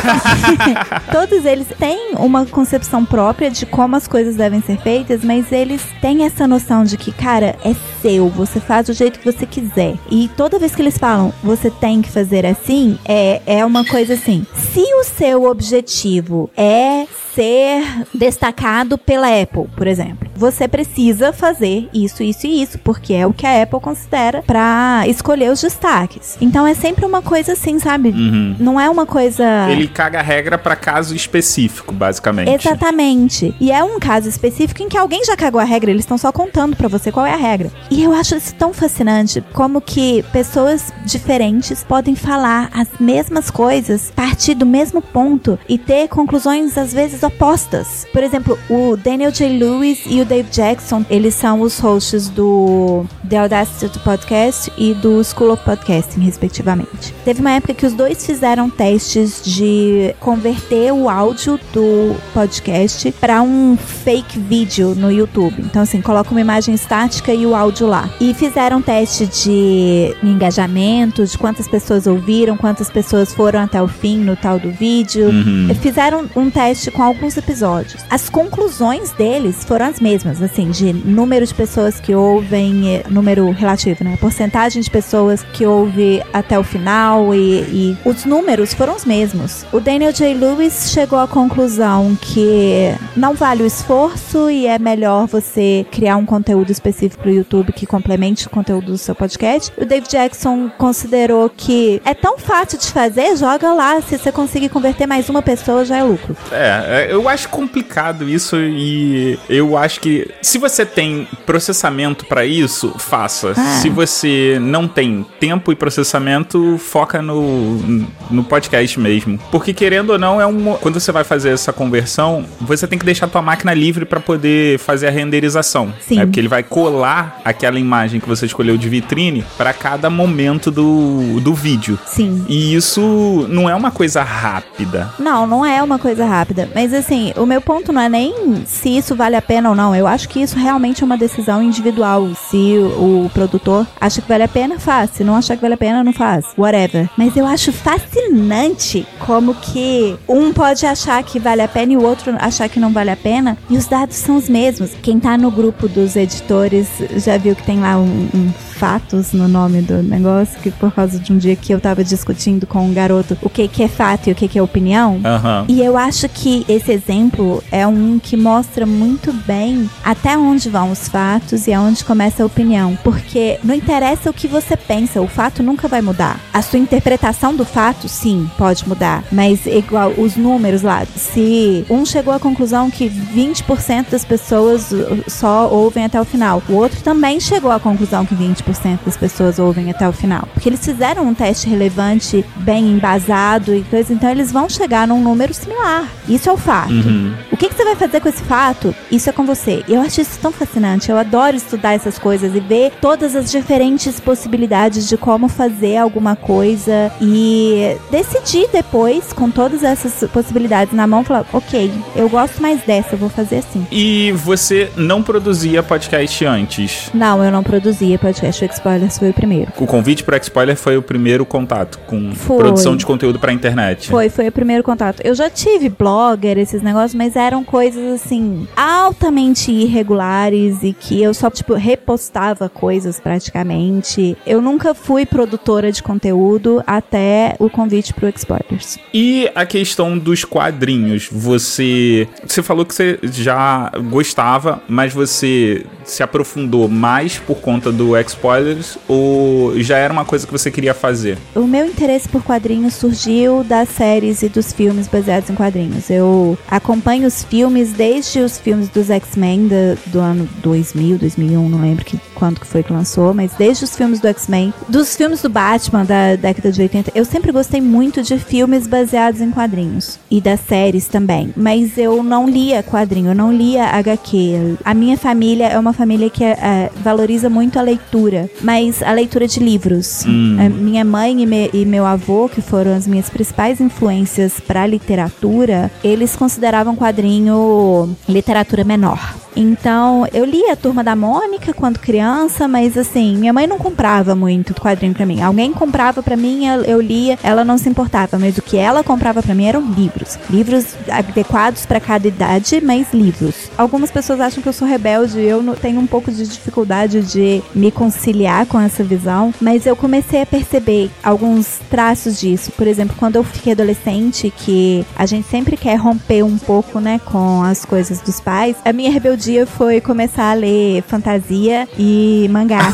Todos eles têm uma concepção própria de como as coisas devem ser feitas, mas eles têm essa noção de que, cara, é seu, você faz do jeito que você quiser. E toda vez que eles falam, você tem que fazer assim, é, é uma coisa assim. Se o seu objetivo é ser destacado pela Apple, por exemplo, você precisa fazer isso, isso e isso, porque é o que a Apple considera pra escolher os destaques. Então é sempre uma coisa assim, sabe? Uhum. Não é uma coisa. Ele caga a regra pra caso específico, basicamente. Exatamente. E é um caso específico em que alguém já cagou a regra, eles estão só contando pra você qual é a regra. E eu acho isso tão fascinante, como que pessoas diferentes podem falar as mesmas coisas, partir do mesmo ponto e ter conclusões às vezes opostas. Por exemplo, o Daniel J. Lewis e o Dave Jackson, eles são os hosts do The Audacity Podcast e do School of Podcasting, respectivamente. Teve uma época que os dois fizeram testes de converter o áudio do podcast para um fake vídeo no YouTube. Então, assim, coloca uma imagem estática e o áudio lá. E fizeram teste de engajamento, de quantas pessoas ouviram, quantas pessoas foram até o fim no tal do vídeo. Uhum. Fizeram um teste com alguns episódios. As conclusões deles foram as mesmas, assim, de número de pessoas que ouvem, eh, número relativo, né? Porcentagem de pessoas que ouve até o final e, e os números foram os mesmos. O Daniel J. Lewis chegou à conclusão que não vale o esforço e é melhor você criar um conteúdo específico pro YouTube que complemente o conteúdo do seu podcast. O Dave Jackson considerou que é tão fácil de fazer, joga lá. Se você conseguir converter mais uma pessoa, já é lucro. É, é, eu acho complicado isso e eu acho que se você tem processamento pra isso, faça. Ah. Se você não tem tempo e processamento, foca no, no podcast mesmo. Porque querendo ou não, é um quando você vai fazer essa conversão, você tem que deixar a tua máquina livre pra poder fazer a renderização. Sim. né? Porque ele vai colar aquela imagem que você escolheu de vitrine pra cada momento do, do vídeo. Sim. E isso não é uma coisa rápida. Não, não é uma coisa rápida. Mas assim, o meu ponto não é nem se isso vale a pena ou não. Eu acho que isso realmente é uma decisão individual. Se o, o produtor acha que vale a pena, faz. Se não achar que vale a pena, não faz. Whatever. Mas eu acho fascinante como que um pode achar que vale a pena e o outro achar que não vale a pena. E os dados são os mesmos. Quem tá no grupo dos editores já viu que tem lá um, um fatos no nome do negócio, que por causa de um dia que eu tava discutindo com um garoto o que, que é fato e o que, que é opinião. Aham. E eu acho que esse exemplo é um que mostra muito bem até onde vão os fatos e aonde começa a opinião. Porque não interessa o que você pensa, o fato nunca vai mudar. A sua interpretação do fato, sim, pode mudar. Mas igual os números lá, se um chegou à conclusão que 20% das pessoas uh, só ouvem até o final, o outro também chegou à conclusão que 20% das pessoas ouvem até o final. Porque eles fizeram um teste relevante, bem embasado e coisa, então eles vão chegar num número similar. Isso é o fato. Uhum. O que, que você vai fazer com esse fato? Isso é com você. Eu acho isso tão fascinante. Eu adoro estudar essas coisas e ver todas as diferentes possibilidades de como fazer alguma coisa e decidir depois, com todas essas possibilidades na mão, falar: ok, eu gosto mais dessa, eu vou fazer assim. E você não produzia podcast antes? Não, eu não produzia podcast. Spoilers foi o primeiro. O convite para Spoiler foi o primeiro contato com Foi. produção de conteúdo pra internet. Foi, foi o primeiro contato. Eu já tive blogger, esses negócios, mas eram coisas assim, altamente irregulares e que eu só, tipo, repostava coisas praticamente. Eu nunca fui produtora de conteúdo até o convite pro Exporters. E a questão dos quadrinhos, você você falou que você já gostava, mas você se aprofundou mais por conta do spoilers ou já era uma coisa que você queria fazer? O meu interesse por quadrinhos surgiu das séries e dos filmes baseados em quadrinhos. Eu acompanho os filmes desde os filmes dos X-Men da- do ano 2000, 2001, não lembro que, quando que foi que lançou, mas desde os filmes do X-Men, dos filmes do Batman da década de 80, eu sempre gostei muito de filmes baseados em quadrinhos e das séries também. Mas eu não lia quadrinho, eu não lia HQ. A minha família é uma família que eh, valoriza muito a leitura, mas a leitura de livros. Eh, minha mãe e, me- e meu avô, que foram as minhas principais influências para literatura, eles consideravam quadrinho literatura menor. Então, eu li a Turma da Mônica quando criança, mas assim, minha mãe não comprava muito quadrinho pra mim. Alguém comprava pra mim, eu, lia, ela não se importava, mas o que ela comprava pra mim eram livros. Livros adequados pra cada idade, mas livros. Algumas pessoas acham que eu sou rebelde, eu tenho um pouco de dificuldade de me conciliar com essa visão, mas eu comecei a perceber alguns traços disso. Por exemplo, quando eu fiquei adolescente, que a gente sempre quer romper um pouco, né, com as coisas dos pais, a minha rebeldia foi começar a ler fantasia e mangá.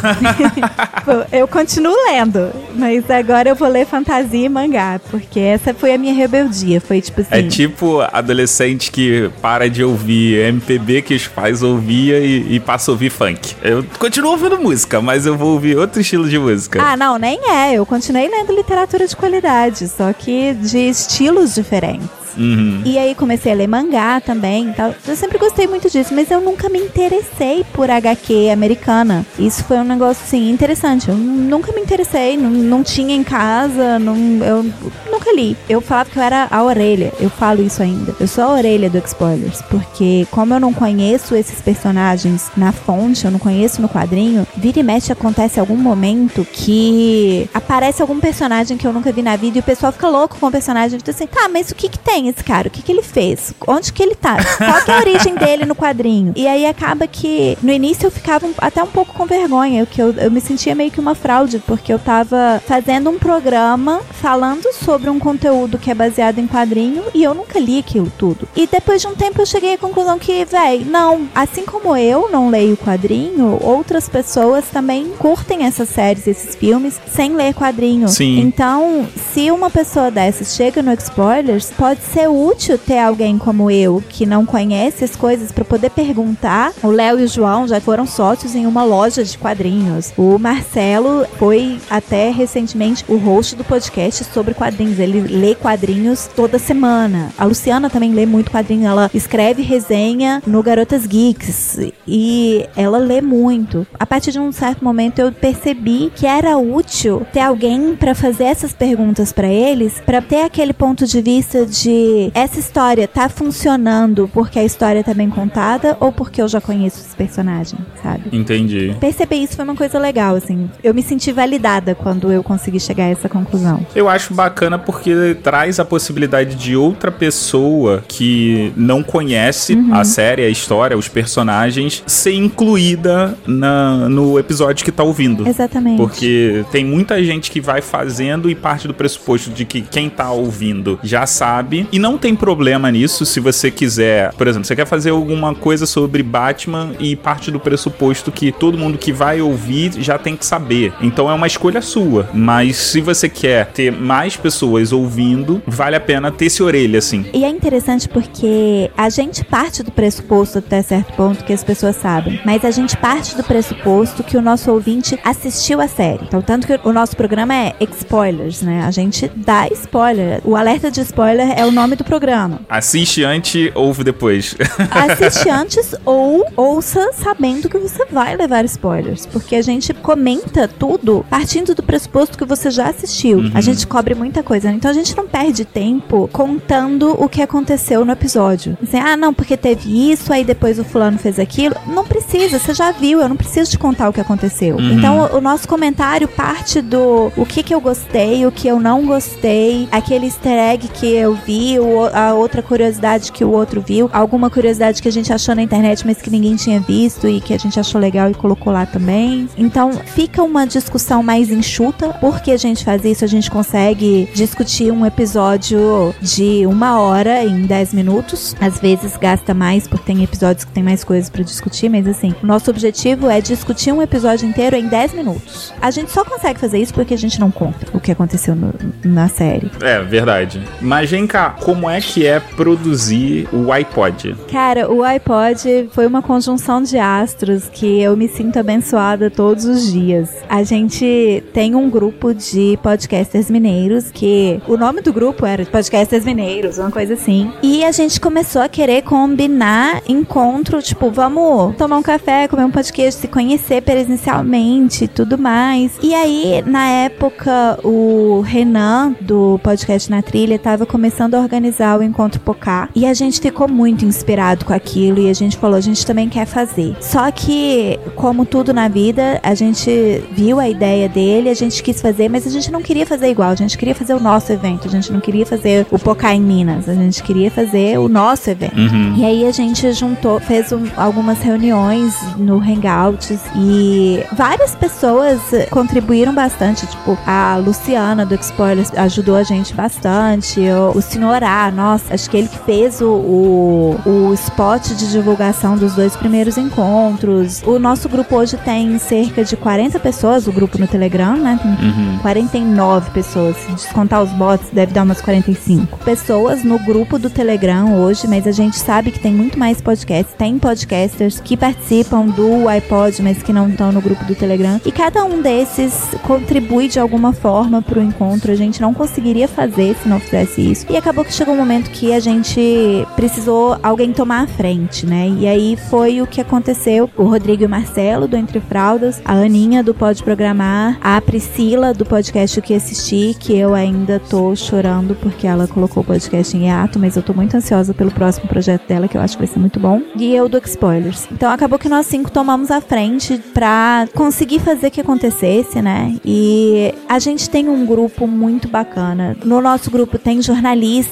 eu continuo lendo, mas agora eu vou ler fantasia e mangá, porque essa foi a minha rebeldia. Foi tipo assim. É tipo adolescente que para de ouvir MPB que os pais ouviam e, e passa a ouvir funk. Eu continuo ouvindo música, mas eu vou ouvir outro estilo de música. Ah, não, nem é. Eu continuei lendo literatura de qualidade, só que de estilos diferentes. Uhum. E aí comecei a ler mangá também tal. Eu sempre gostei muito disso, mas eu nunca me interessei por HQ americana. Isso foi um negócio, assim, interessante. Eu nunca me interessei, não, não tinha em casa, não, eu nunca li. Eu falava que eu era a orelha, eu falo isso ainda. Eu sou a orelha do Spoilers, porque como eu não conheço esses personagens na fonte, eu não conheço no quadrinho, vira e mexe acontece algum momento que aparece algum personagem que eu nunca vi na vida e o pessoal fica louco com o personagem. Fica assim, tá, mas o que que tem esse cara? O que que ele fez? Onde que ele tá? Qual que é a origem dele no quadrinho? E aí acaba que no início eu ficava um- até um pouco com vergonha, que eu, eu me sentia meio que uma fraude, porque eu tava fazendo um programa falando sobre um conteúdo que é baseado em quadrinho e eu nunca li aquilo tudo. E depois de um tempo eu cheguei à conclusão que, véi, não, assim como eu não leio quadrinho, outras pessoas também curtem essas séries, esses filmes, sem ler quadrinho. Sim. Então, se uma pessoa dessas chega no Spoilers, pode ser útil ter alguém como eu, que não conhece as coisas, pra poder perguntar. O Léo e o João já foram sócios em uma loja de quadrinhos. O Marcelo foi até recentemente o host do podcast sobre quadrinhos. Ele lê quadrinhos toda semana. A Luciana também lê muito quadrinho. Ela escreve resenha no Garotas Geeks e ela lê muito. A partir de um certo momento eu percebi que era útil ter alguém pra fazer essas perguntas pra eles, pra ter aquele ponto de vista de essa história tá funcionando porque a história tá bem contada ou porque eu já conheço os personagens, sabe? Entendi. Perceber isso foi uma coisa legal, assim. Eu me senti validada quando eu consegui chegar a essa conclusão. Eu acho bacana porque traz a possibilidade de outra pessoa que não conhece Uhum. a série, a história, os personagens, ser incluída na, no episódio que tá ouvindo. Exatamente. Porque tem muita gente que vai fazendo e parte do pressuposto de que quem tá ouvindo já sabe. E não tem problema nisso se você quiser. Por exemplo, você quer fazer alguma coisa sobre Batman e parte do pressuposto que todo mundo que vai ouvir já tem que saber. Então é uma escolha sua. Mas se você quer ter mais pessoas ouvindo, vale a pena ter esse orelha, assim. E é interessante porque a gente parte do pressuposto até certo ponto que as pessoas sabem, mas a gente parte do pressuposto que o nosso ouvinte assistiu a série. Então, tanto que o nosso programa é Spoilers, né? A gente dá spoiler. O alerta de spoiler é o nome do programa. Assiste antes, ouve depois. Assiste antes ou ouça sabendo que você vai levar spoilers. Porque a gente comenta tudo partindo do pressuposto que você já assistiu. A gente cobre muita coisa. né? Então a gente não perde tempo contando o que aconteceu no episódio. Assim, ah, não, porque teve isso, aí depois o fulano fez aquilo. Não precisa, você já viu, eu não preciso te contar o que aconteceu. Então o, o nosso comentário parte do o que, que eu gostei, o que eu não gostei, aquele easter egg que eu vi vi o, a outra curiosidade que o outro viu, alguma curiosidade que a gente achou na internet, mas que ninguém tinha visto e que a gente achou legal e colocou lá também. Então fica uma discussão mais enxuta. Porque a gente faz isso, a gente consegue discutir um episódio de uma hora em 10 minutos. Às vezes gasta mais, porque tem episódios que tem mais coisas pra discutir, mas assim, o nosso objetivo é discutir um episódio inteiro em 10 minutos. A gente só consegue fazer isso porque a gente não conta o que aconteceu no- na série. É, verdade. Mas vem cá, como é que é produzir o iPod? Cara, o iPod foi uma conjunção de astros que eu me sinto abençoada todos os dias. A gente tem um grupo de podcasters mineiros que o nome do grupo era Podcasters Mineiros, uma coisa assim. E a gente começou a querer combinar encontro, tipo, vamos tomar um café, comer um podcast, se conhecer presencialmente e tudo mais. E aí, na época, o Renan do podcast Na Trilha estava começando a organizar o Encontro Pocá e a gente ficou muito inspirado com aquilo e a gente falou, a gente também quer fazer. Só que, como tudo na vida, a gente viu a ideia dele, a gente quis fazer, mas a gente não queria fazer igual, a gente queria fazer o nosso evento, a gente não queria fazer o Pocá em Minas, a gente queria fazer o nosso evento. E aí a gente juntou, fez um- algumas reuniões no Hangouts e várias pessoas contribuíram bastante. Tipo, a Luciana do Spoilers ajudou a gente bastante. O, o Senhor A, nossa, acho que ele que fez o, o, o spot de divulgação dos dois primeiros encontros. O nosso grupo hoje tem cerca de 40 pessoas, o grupo no Telegram, né? Tem Uhum. 49 pessoas. Se descontar os bots, deve dar umas 45 pessoas no grupo do Telegram hoje, mas a gente sabe que tem muito mais podcasts. Tem podcasters que participam do iPod, mas que não estão no grupo do Telegram. E cada um desses contribui de alguma forma pro encontro. A gente não conseguiria fazer se não fizesse isso. E acabou que chegou um momento que a gente precisou alguém tomar a frente, né? E aí foi o que aconteceu. O Rodrigo e o Marcelo, do Entre Fraldas, a Aninha, do Pode Programar, a Priscila, do podcast O Que Assisti, que eu ainda tô chorando porque ela colocou o podcast em hiato, mas eu tô muito ansiosa pelo próximo projeto dela, que eu acho que vai ser muito bom. E eu do Spoilers. Então acabou que nós cinco tomamos a frente pra conseguir fazer que acontecesse, né? E a gente tem um grupo muito bacana. No nosso grupo tem jornalistas,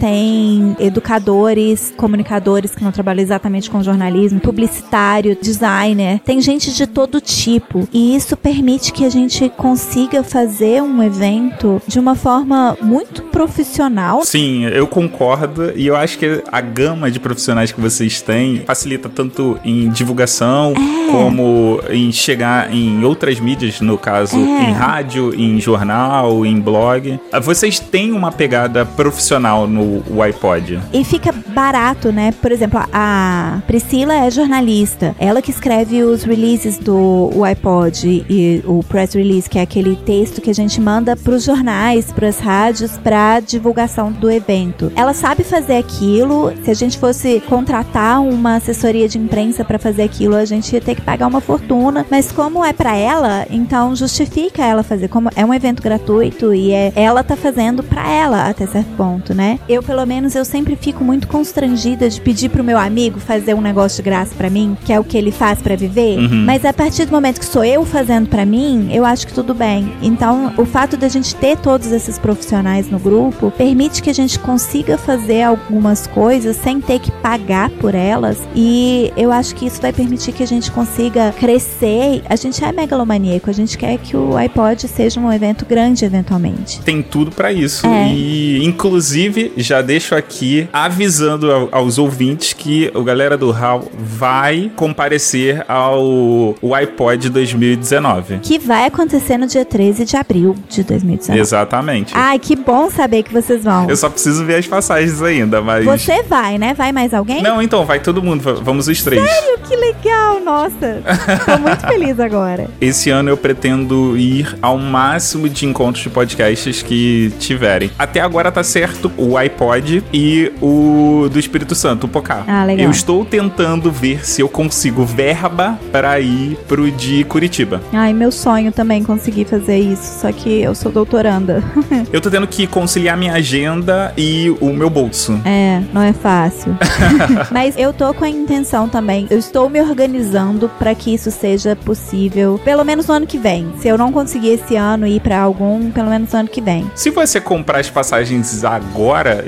tem educadores, comunicadores que não trabalham exatamente com jornalismo, publicitário, designer, tem gente de todo tipo. E isso permite que a gente consiga fazer um evento de uma forma muito profissional. Sim, eu concordo e eu acho que a gama de profissionais que vocês têm facilita tanto em divulgação É. como em chegar em outras mídias, no caso, É. em rádio, em jornal, em blog. Vocês têm uma pegada profissional no iPod. E fica barato, né? Por exemplo, a Priscila é jornalista. Ela que escreve os releases do iPod e o press release, que é aquele texto que a gente manda pros jornais, pras rádios, pra divulgação do evento. Ela sabe fazer aquilo. Se a gente fosse contratar uma assessoria de imprensa pra fazer aquilo, a gente ia ter que pagar uma fortuna. Mas como é pra ela, então justifica ela fazer. Como é um evento gratuito e é ela tá fazendo pra ela até certo ponto, né? Eu, pelo menos, eu sempre fico muito constrangida de pedir pro meu amigo fazer um negócio de graça pra mim, que é o que ele faz pra viver. Uhum. Mas a partir do momento que sou eu fazendo pra mim, eu acho que tudo bem. Então, o fato da gente ter todos esses profissionais no grupo permite que a gente consiga fazer algumas coisas sem ter que pagar por elas. E eu acho que isso vai permitir que a gente consiga crescer. A gente é megalomaníaco, a gente quer que o iPod seja um evento grande eventualmente. Tem tudo pra isso. É. E, inclusive, já deixo aqui avisando ao- aos ouvintes que o galera do HAL vai comparecer ao o iPod 2019. Que vai acontecer no dia 13 de abril de 2019. Exatamente. Ai, que bom saber que vocês vão. Eu só preciso ver as passagens ainda, mas. Você vai, né? Vai mais alguém? Não, então, vai todo mundo, va- vamos os três. Que legal, nossa. Tô muito feliz agora. Esse ano eu pretendo ir ao máximo de encontros de podcasts que tiverem. Até agora tá certo o iPod e o do Espírito Santo, o Pocá. Ah, legal. Eu estou tentando ver se eu consigo verba para ir pro de Curitiba. Ai, meu sonho também conseguir fazer isso, só que eu sou doutoranda. Eu tô tendo que conciliar minha agenda e o meu bolso. É, não é fácil. Mas eu tô com a intenção também. Eu estou me organizando pra que isso seja possível, pelo menos no ano que vem. Se eu não conseguir esse ano ir pra algum, pelo menos no ano que vem. Se você comprar as passagens agora,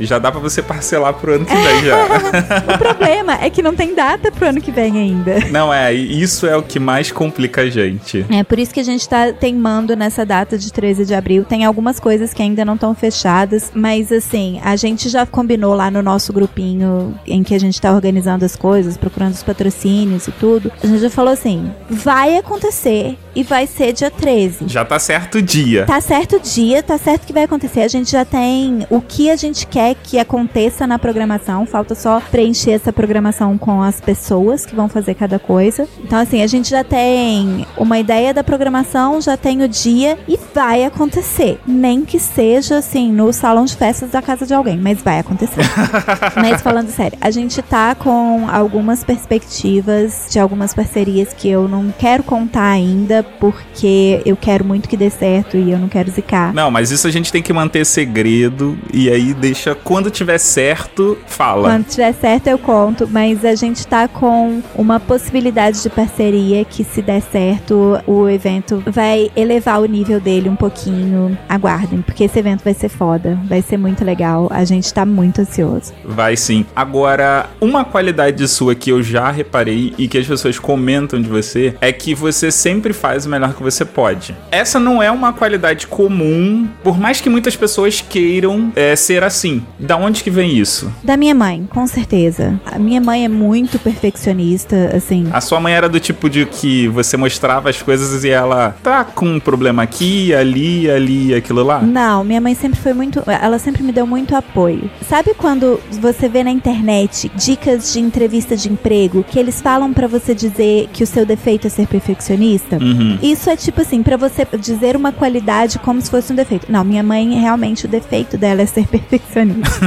já dá pra você parcelar pro ano que vem já. O problema é que não tem data pro ano que vem ainda. Não, é, isso é o que mais complica a gente. É por isso que a gente tá teimando nessa data de 13 de abril. Tem algumas coisas que ainda não estão fechadas, mas assim, a gente já combinou lá no nosso grupinho em que a gente tá organizando as coisas, procurando os patrocínios e tudo. A gente já falou assim: vai acontecer e vai ser dia 13. Já tá certo o dia. Tá certo o dia, tá certo que vai acontecer. A gente já tem o que a gente quer que aconteça na programação. Falta só preencher essa programação com as pessoas que vão fazer cada coisa. Então, assim, a gente já tem uma ideia da programação, já tem o dia e vai acontecer. Nem que seja, assim, no salão de festas da casa de alguém, mas vai acontecer. mas falando sério, a gente tá com algumas perspectivas de algumas parcerias que eu não quero contar ainda, porque eu quero muito que dê certo e eu não quero zicar. Não, mas isso a gente tem que manter segredo e aí deixa quando tiver certo, fala. Quando tiver certo eu conto, mas a gente tá com uma possibilidade de parceria que se der certo, o evento vai elevar o nível dele um pouquinho. Aguardem, porque esse evento vai ser foda, vai ser muito legal. A gente tá muito ansioso. Vai sim. Agora, uma qualidade sua que eu já reparei e que as pessoas comentam de você é que você sempre faz o melhor que você pode. Essa não é uma qualidade comum, por mais que muitas pessoas queiram é, ser assim. Da onde que vem isso? Da minha mãe, com certeza. A minha mãe é muito perfeccionista, assim. A sua mãe era do tipo de que você mostrava as coisas e ela tá com um problema aqui, ali, ali, aquilo lá? Não, minha mãe sempre foi muito. Ela sempre me deu muito apoio. Sabe quando você vê na internet dicas de entrevista de emprego que eles falam pra você dizer que o seu defeito é ser perfeccionista? Uhum. Isso é tipo assim, pra você dizer uma qualidade como se fosse um defeito. Não, minha mãe realmente o defeito dela é ser perfeccionista.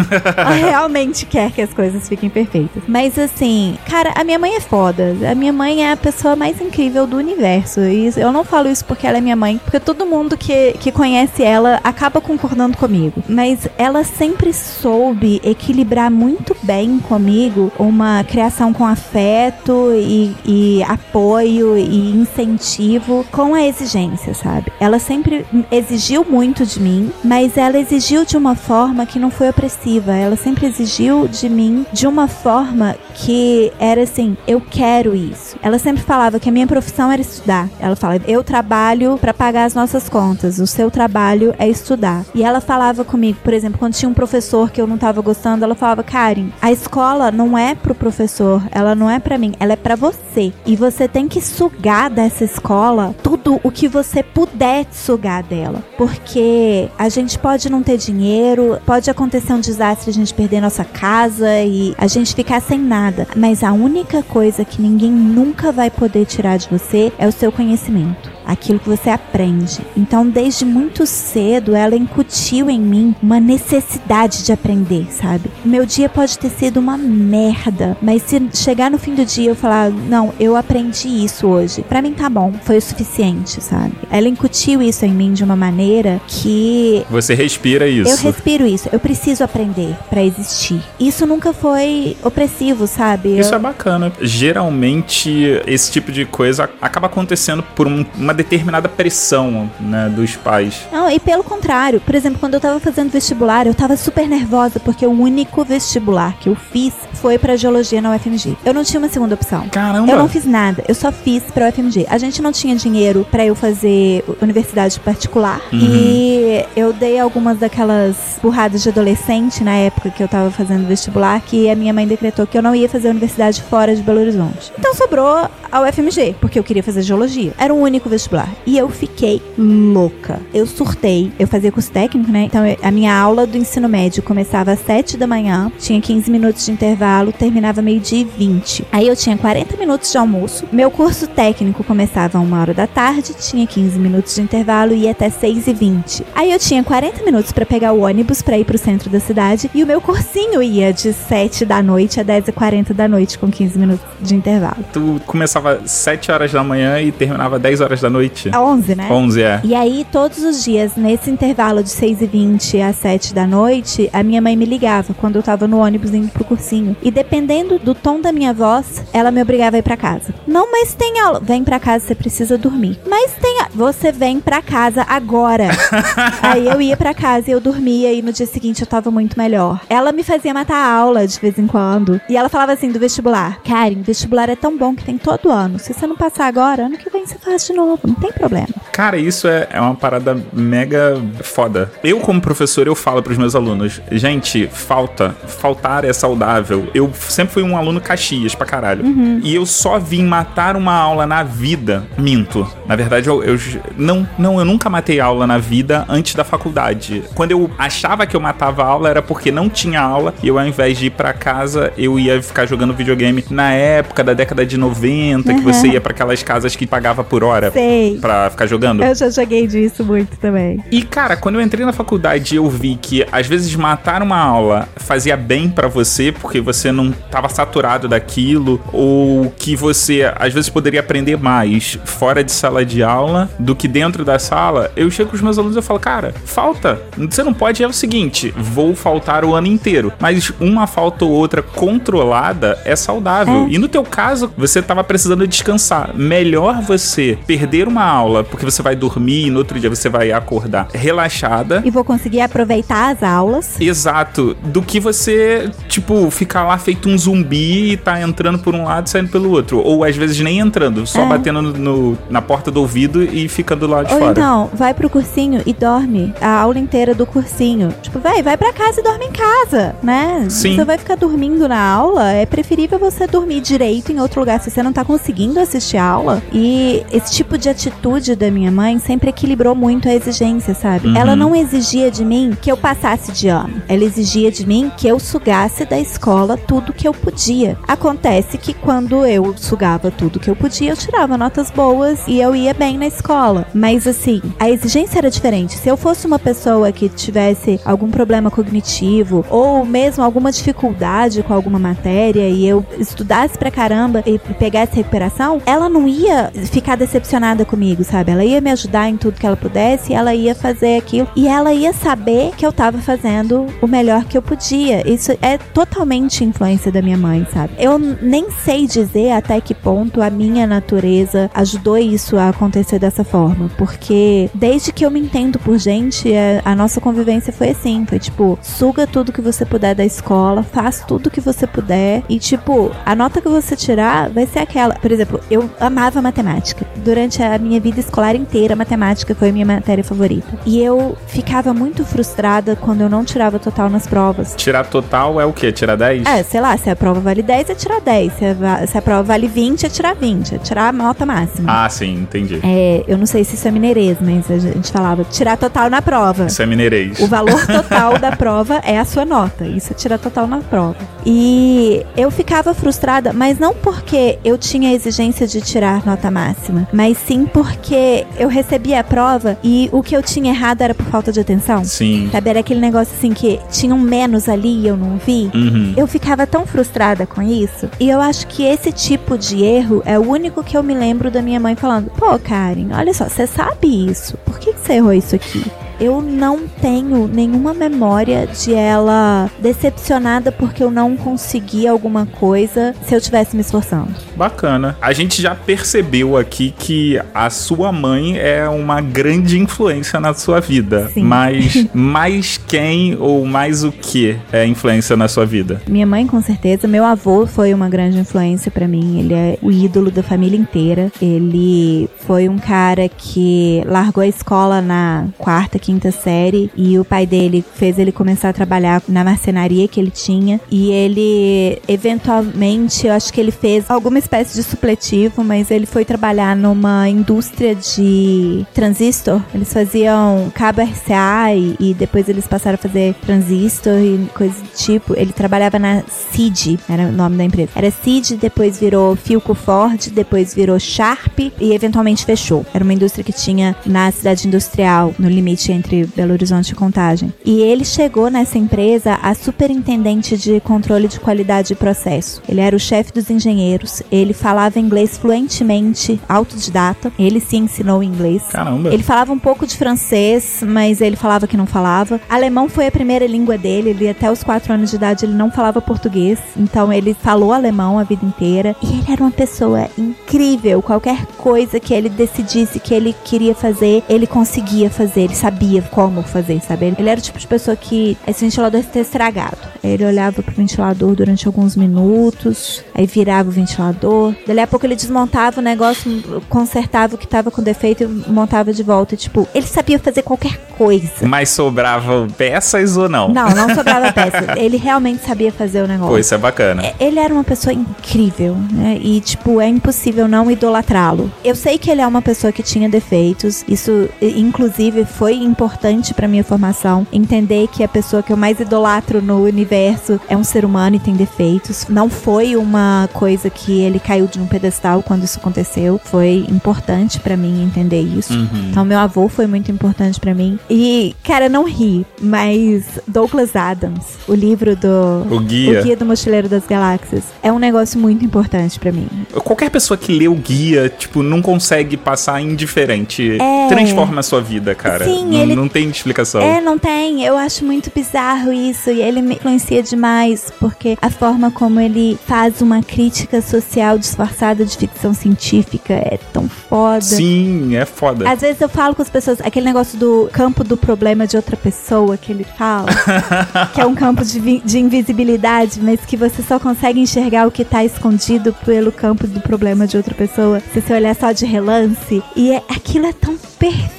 Ela realmente quer que as coisas fiquem perfeitas. Mas assim, cara, a minha mãe é foda. A minha mãe é a pessoa mais incrível do universo. E eu não falo isso porque ela é minha mãe, porque todo mundo que, que conhece ela acaba concordando comigo. Mas ela sempre soube equilibrar muito bem comigo uma criação com afeto e, e apoio e incentivo com a exigência, sabe? Ela sempre exigiu muito de mim, mas ela exigiu de uma forma que não foi opressiva. Ela sempre exigiu de mim de uma forma que era assim, eu quero isso. Ela sempre falava que a minha profissão era estudar. Ela fala, eu trabalho para pagar as nossas contas, o seu trabalho é estudar. E ela falava comigo, por exemplo, quando tinha um professor que eu não tava gostando, ela falava, Karen, a escola não é pro professor, ela não é para mim, ela é para você. E você tem que sugar dessa escola tudo o que você puder sugar dela. Porque a gente pode não ter dinheiro, pode acontecer um desastre, a gente perder nossa casa e a gente ficar sem nada. Mas a única coisa que ninguém nunca vai poder tirar de você é o seu conhecimento. Aquilo que você aprende. Então, desde muito cedo, ela incutiu em mim uma necessidade de aprender, sabe? Meu dia pode ter sido uma merda, mas se chegar no fim do dia eu falar, não, eu aprendi isso hoje, pra mim tá bom, foi o suficiente, sabe? Ela incutiu isso em mim de uma maneira que Você respira isso. eu respiro isso, eu preciso aprender pra existir. Isso nunca foi opressivo, sabe? Isso Eu- é bacana. Geralmente, esse tipo de coisa acaba acontecendo por um- uma determinada pressão, né, dos pais. Não, e pelo contrário, por exemplo, quando eu tava fazendo vestibular, eu tava super nervosa porque o único vestibular que eu fiz foi pra geologia na UFMG. Eu não tinha uma segunda opção. Caramba! Eu não fiz nada, eu só fiz pra UFMG. A gente não tinha dinheiro pra eu fazer universidade particular e eu dei algumas daquelas burradas de adolescente na época que eu tava fazendo vestibular que a minha mãe decretou que eu não ia fazer universidade fora de Belo Horizonte. Então sobrou a UFMG, porque eu queria fazer geologia. Era o único vestibular. E eu fiquei louca. Eu surtei. Eu fazia curso técnico, né? Então a minha aula do ensino médio começava às 7 da manhã, tinha 15 minutos de intervalo, terminava meio-dia e 20. Aí eu tinha 40 minutos de almoço. Meu curso técnico começava a uma hora da tarde, tinha 15 minutos de intervalo e ia até 6 e 20. Aí eu tinha 40 minutos pra pegar o ônibus pra ir pro centro da cidade e o meu cursinho ia de 7 da noite a 10 e 40 da noite com 15 minutos de intervalo. Tu começava 7 horas da manhã e terminava 10 horas da noite. A 11, né? 11, é. E aí, todos os dias, nesse intervalo de 6 e 20 às 7 da noite, a minha mãe me ligava quando eu tava no ônibus indo pro cursinho. E dependendo do tom da minha voz, ela me obrigava a ir pra casa. Não, mas tem aula. Vem pra casa, você precisa dormir. Mas tem a... você vem pra casa agora. Aí eu ia pra casa e eu dormia e no dia seguinte eu tava muito melhor. Ela me fazia matar a aula de vez em quando. E ela falava assim do vestibular: Karen, vestibular é tão bom que tem todo ano. Se você não passar agora, ano que vem você faz de novo. Não tem problema. Cara, isso é, é uma parada mega foda. Eu, como professor, eu falo pros meus alunos, gente, falta, faltar é saudável. Eu sempre fui um aluno caxias pra caralho. E eu só vim matar uma aula na vida. Minto. Na verdade, eu, eu não, não, eu nunca matei aula na vida antes da faculdade. Quando eu achava que eu matava aula, era porque não tinha aula e eu, ao invés de ir pra casa, eu ia ficar jogando videogame na época da década de 90, que Uhum. você ia pra aquelas casas que pagava por hora Sei. pra ficar jogando. Eu já joguei disso muito também. E cara, quando eu entrei na faculdade, eu vi que às vezes matar uma aula fazia bem pra você porque você não tava saturado daquilo ou que você às vezes poderia aprender mais fora de sala de aula do que dentro da sala. Eu chego com os meus alunos e eu falo, cara, falta. Você não pode é o seguinte, vou faltar o ano inteiro, mas uma falta ou outra controlada é saudável. É. E no teu caso, você tava precisando descansar. Melhor você perder uma aula porque você vai dormir e no outro dia você vai acordar relaxada. E vou conseguir aproveitar as aulas. Exato, do que você, tipo, ficar lá feito um zumbi e tá entrando por um lado e saindo pelo outro. Ou às vezes nem entrando, só É. batendo no, no- na porta do ouvido e ficando lá de Ou fora. então, vai pro cursinho e dorme a aula inteira do cursinho. Tipo, véi, vai pra casa e dorme em casa, né? Sim. Você vai ficar dormindo na aula, é preferível você dormir direito em outro lugar se você não tá conseguindo assistir a aula. E esse tipo de atitude da minha mãe sempre equilibrou muito a exigência, sabe? Uhum. Ela não exigia de mim que eu passasse de ano. Ela exigia de mim que eu sugasse da escola tudo que eu podia. Acontece que quando eu sugava tudo que eu podia, eu tirava notas boas e eu ia bem na escola. Mas assim, a exigência era diferente. Se eu fosse uma pessoa que tivesse algum problema cognitivo ou mesmo alguma dificuldade com alguma matéria e eu estudasse pra caramba e pegasse recuperação, ela não ia ficar decepcionada comigo, sabe? Ela ia me ajudar em tudo que ela pudesse, ela ia fazer aquilo e ela ia saber que eu tava fazendo o melhor que eu podia. Isso é totalmente influência da minha mãe, sabe? Eu nem sei dizer até que ponto a minha natureza ajudou isso a acontecer dessa forma, porque desde que eu me entendo por gente, é, a nossa convivência foi assim, foi tipo, suga tudo que você puder da escola, faz tudo que você puder e tipo, a nota que você tirar vai ser aquela. Por exemplo, eu amava matemática. Durante a minha vida escolar inteira, matemática foi a minha matéria favorita. E eu ficava muito frustrada quando eu não tirava total nas provas. Tirar total é o quê? Tirar 10? É, sei lá, se a prova vale 10, é tirar 10. Se a, se a prova vale 20, é tirar 20. É tirar a nota máxima. Ah, sim, entendi. É, eu não sei se isso é mineirês, mas a gente falava tirar total na prova. Isso é mineirês. O valor total da prova é a sua nota. Isso é tirar total na prova. E eu ficava frustrada, mas não porque eu tinha a exigência de tirar nota máxima, mas sim porque eu recebia a prova e o que eu tinha errado era por falta de atenção. Sim. Sabe, era aquele negócio assim que tinha um menos ali e eu não vi. Uhum. Eu ficava tão frustrada com isso. E eu acho que esse tipo de erro é o único que eu me lembro da minha mãe falando: Pô, Karen, olha só, você sabe isso. Por que você errou isso aqui? Eu não tenho nenhuma memória de ela decepcionada porque eu não consegui alguma coisa se eu tivesse me esforçando. Bacana. A gente já percebeu aqui que a sua mãe é uma grande influência na sua vida. Sim. Mas mais quem ou mais o que é influência na sua vida? Minha mãe, com certeza. Meu avô foi uma grande influência pra mim. Ele é o ídolo da família inteira. Ele foi um cara que largou a escola na quarta, quinta série e o pai dele fez ele começar a trabalhar na marcenaria que ele tinha. E ele, eventualmente, eu acho que ele fez alguma espécie de supletivo, mas ele foi trabalhar numa indústria de transistor. Eles faziam cabo RCA e, e depois eles passaram a fazer transistor e coisa do tipo. Ele trabalhava na CID, era o nome da empresa. Era CID, depois virou Philco Ford, depois virou Sharp e eventualmente fechou. Era uma indústria que tinha na cidade industrial, no limite entre Belo Horizonte e Contagem. E ele chegou nessa empresa a superintendente de controle de qualidade de processo. Ele era o chefe dos engenheiros, ele falava inglês fluentemente, autodidata, ele se ensinou inglês. Caramba. Ele falava um pouco de francês, mas ele falava que não falava. Alemão foi a primeira língua dele. Ele até os quatro anos de idade ele não falava português, então ele falou alemão a vida inteira. E ele era uma pessoa incrível. Qualquer coisa que ele decidisse que ele queria fazer, ele conseguia fazer. Ele sabia como fazer, sabe? Ele- era o tipo de pessoa que esse ventilador ter estragado. Ele olhava pro ventilador durante alguns minutos, aí virava o ventilador. Dali a pouco ele desmontava o negócio, consertava o que tava com defeito e montava de volta. Tipo, ele sabia fazer qualquer coisa. Mas sobravam peças ou não? Não, não sobrava peça. Ele realmente sabia fazer o negócio. Pô, isso é bacana. É, Ele era uma pessoa incrível, né? E, tipo, é impossível não idolatrá-lo. Eu sei que ele é uma pessoa que tinha defeitos. Isso, inclusive, foi importante pra minha formação. Entender que a pessoa que eu mais idolatro no universo é um ser humano e tem defeitos. Não foi uma coisa que ele caiu de um pedestal quando isso aconteceu. Foi importante pra mim entender isso. Então, meu avô foi muito importante pra mim. E, cara, não ri, mas Douglas Adams, o livro do. O guia. O Guia do Mochileiro das Galáxias. É um negócio muito importante pra mim. Qualquer pessoa que lê o guia, tipo, não consegue passar indiferente. É. Transforma a sua vida, cara. Sim, não, ele- não tem explicação. É, não tem. Eu acho muito bizarro isso. E ele me influencia demais. Porque a forma como ele faz uma crítica social disfarçada de ficção científica é tão foda. Sim, é foda. Às vezes eu falo com as pessoas, aquele negócio do campo do problema de outra pessoa que ele fala, que é um campo de, de invisibilidade, mas que você só consegue enxergar o que tá escondido pelo campo do problema de outra pessoa, se você olhar só de relance. E é, aquilo é tão perfeito,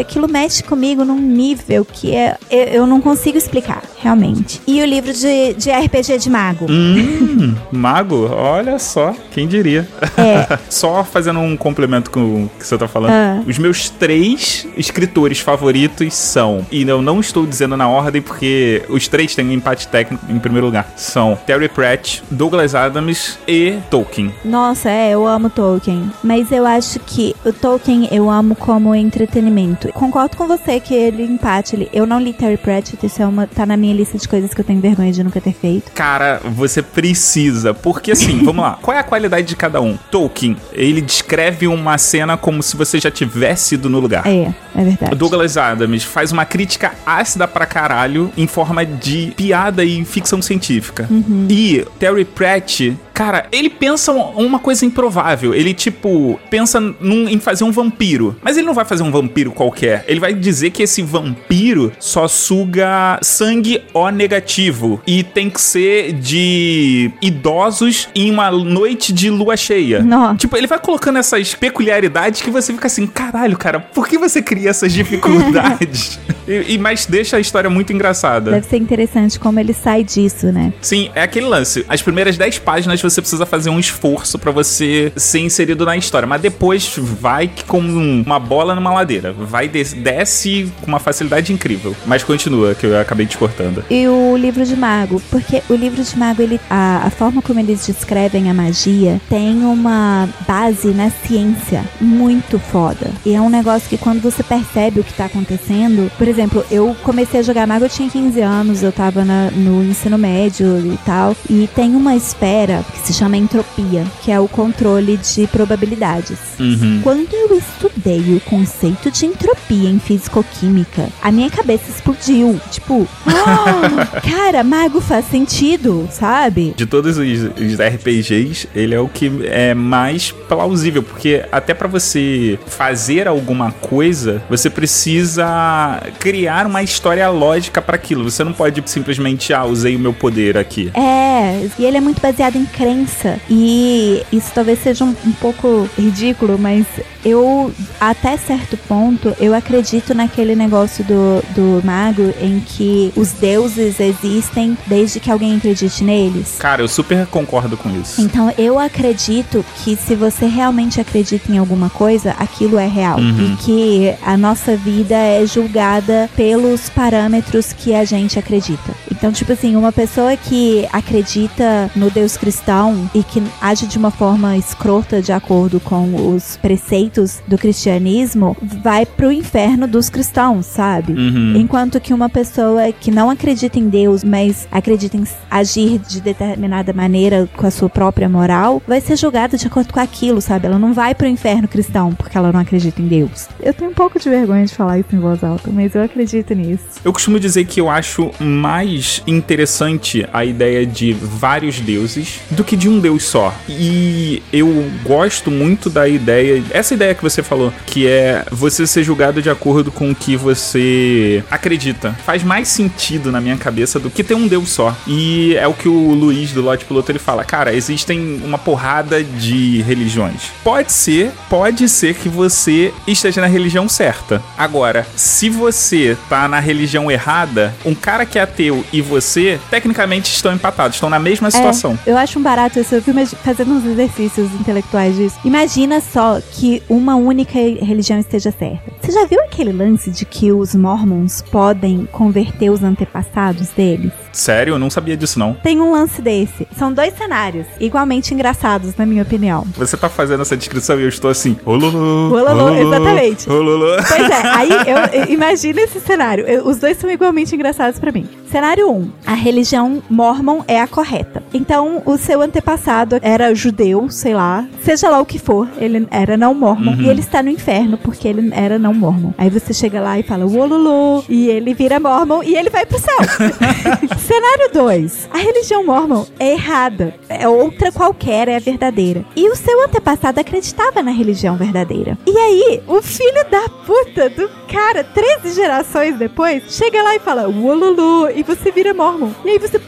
aquilo mexe comigo num nível que é, eu, eu não consigo explicar, realmente. E o livro de, de RPG de mago. Hum, mago? Olha só, quem diria. É. só fazendo um complemento com o que você tá falando. Ah. Os meus três escritores favoritos são, e eu não estou dizendo na ordem porque os três têm um empate técnico em primeiro lugar. São Terry Pratt, Douglas Adams e Tolkien. Nossa, é, eu amo Tolkien. Mas eu acho que o Tolkien eu amo como entretenimento. Concordo com você que ele empate. Ele, eu não li Terry Pratchett, isso é uma, tá na minha lista de coisas que eu tenho vergonha de nunca ter feito. Cara, você precisa. Porque assim, vamos lá. Qual é a qualidade de cada um? Tolkien, ele descreve uma cena como se você já tivesse ido no lugar. É, é verdade. Douglas Adams faz uma crítica ácida pra caralho em forma de piada e ficção científica. E Terry Pratt, cara, ele pensa um- uma coisa improvável. Ele, tipo, pensa num- em fazer um vampiro. Mas ele não vai fazer um vampiro qualquer. Ele vai dizer que esse vampiro só suga sangue O negativo. E tem que ser de idosos em uma noite de lua cheia. Nossa. Tipo, ele vai colocando essas peculiaridades que você fica assim, caralho, cara, por que você cria essas dificuldades? e, e- mas deixa a história muito engraçada. Deve ser interessante como ele sai disso, né? Sim, é aquele lance. As primeiras 10 páginas você precisa fazer um esforço pra você ser inserido na história, mas depois vai como um- uma bola numa ladeira. Vai des desce com uma facilidade incrível. Mas continua, que eu acabei te cortando. E o livro de mago, porque o livro de mago, ele, a, a forma como eles descrevem a magia tem uma base na ciência muito foda. E é um negócio que quando você percebe o que tá acontecendo, por exemplo, eu comecei a jogar mago, eu tinha 15 anos, eu tava na- no ensino médio e tal, e tem uma esfera que se chama entropia, que é o controle de probabilidades. Uhum. Quando eu estudei o conceito de entropia em fisicoquímica, a minha cabeça explodiu. Tipo, "Ah, cara, mago faz sentido, sabe? De todos os, os RPGs, ele é o que é mais plausível, porque até pra você fazer alguma coisa, você precisa criar uma história lógica pra aquilo. Você não pode simplesmente, ah, usei o meu poder aqui. É, e ele é muito baseado em crença. E isso talvez seja um, um pouco ridículo, mas eu, até certo ponto, eu acredito naquele negócio do, do mago em que os deuses existem desde que alguém acredite neles. Cara, eu super concordo com isso. Então eu acredito que se você realmente acredita em alguma coisa, aquilo é real. Uhum. E que a nossa vida é julgada pelos parâmetros que a gente acredita. Então, tipo assim, uma pessoa que acredita no Deus cristão cristão e que age de uma forma escrota de acordo com os preceitos do cristianismo vai pro inferno dos cristãos, sabe? Uhum. Enquanto que uma pessoa que não acredita em Deus, mas acredita em agir de determinada maneira com a sua própria moral, vai ser julgada de acordo com aquilo, sabe? Ela não vai pro inferno cristão porque ela não acredita em Deus. Eu tenho um pouco de vergonha de falar isso em voz alta, mas eu acredito nisso. Eu costumo dizer que eu acho mais interessante a ideia de vários deuses do que de um deus só. E eu gosto muito da ideia, essa ideia que você falou, que é você ser julgado de acordo com o que você acredita. Faz mais sentido na minha cabeça do que ter um deus só. E é o que o Luiz do Lote Piloto ele fala, cara, existem uma porrada de religiões. Pode ser, pode ser que você esteja na religião certa. Agora, se você tá na religião errada, um cara que é ateu e você, tecnicamente estão empatados, estão na mesma situação. É, eu acho um barato fui imagi- fazendo uns exercícios intelectuais disso. Imagina só que uma única religião esteja certa. Você já viu aquele lance de que os mormons podem converter os antepassados deles? Sério? Eu não sabia disso não. Tem um lance desse. São dois cenários, igualmente engraçados, na minha opinião. Você tá fazendo essa descrição e eu estou assim, ololô, Ololô, exatamente. ololô. Pois é, aí eu, eu imagino esse cenário. Eu- os dois são igualmente engraçados pra mim. Cenário 1. A religião mormon é a correta. Então, o seu antepassado era judeu, sei lá, seja lá o que for, ele era não mormon. E ele está no inferno porque ele era não mormon. Aí você chega lá e fala, uololô, e ele vira mormon e ele vai pro céu. Cenário 2. A religião mormon é errada. É outra qualquer, é a verdadeira. E o seu antepassado acreditava na religião verdadeira. E aí, o filho da puta do cara, 13 gerações depois, chega lá e fala, uololô, e você vira mormon. E aí você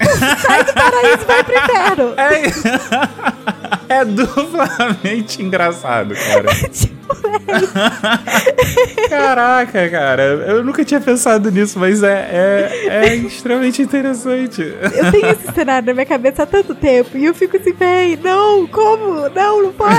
sai do paraíso e vai pro inferno. É, é duplamente engraçado, cara. Tipo, Caraca, cara. Eu nunca tinha pensado nisso, mas é, é, é extremamente interessante. eu tenho esse cenário na minha cabeça há tanto tempo. E eu fico assim, véi, não, como? Não, não pode.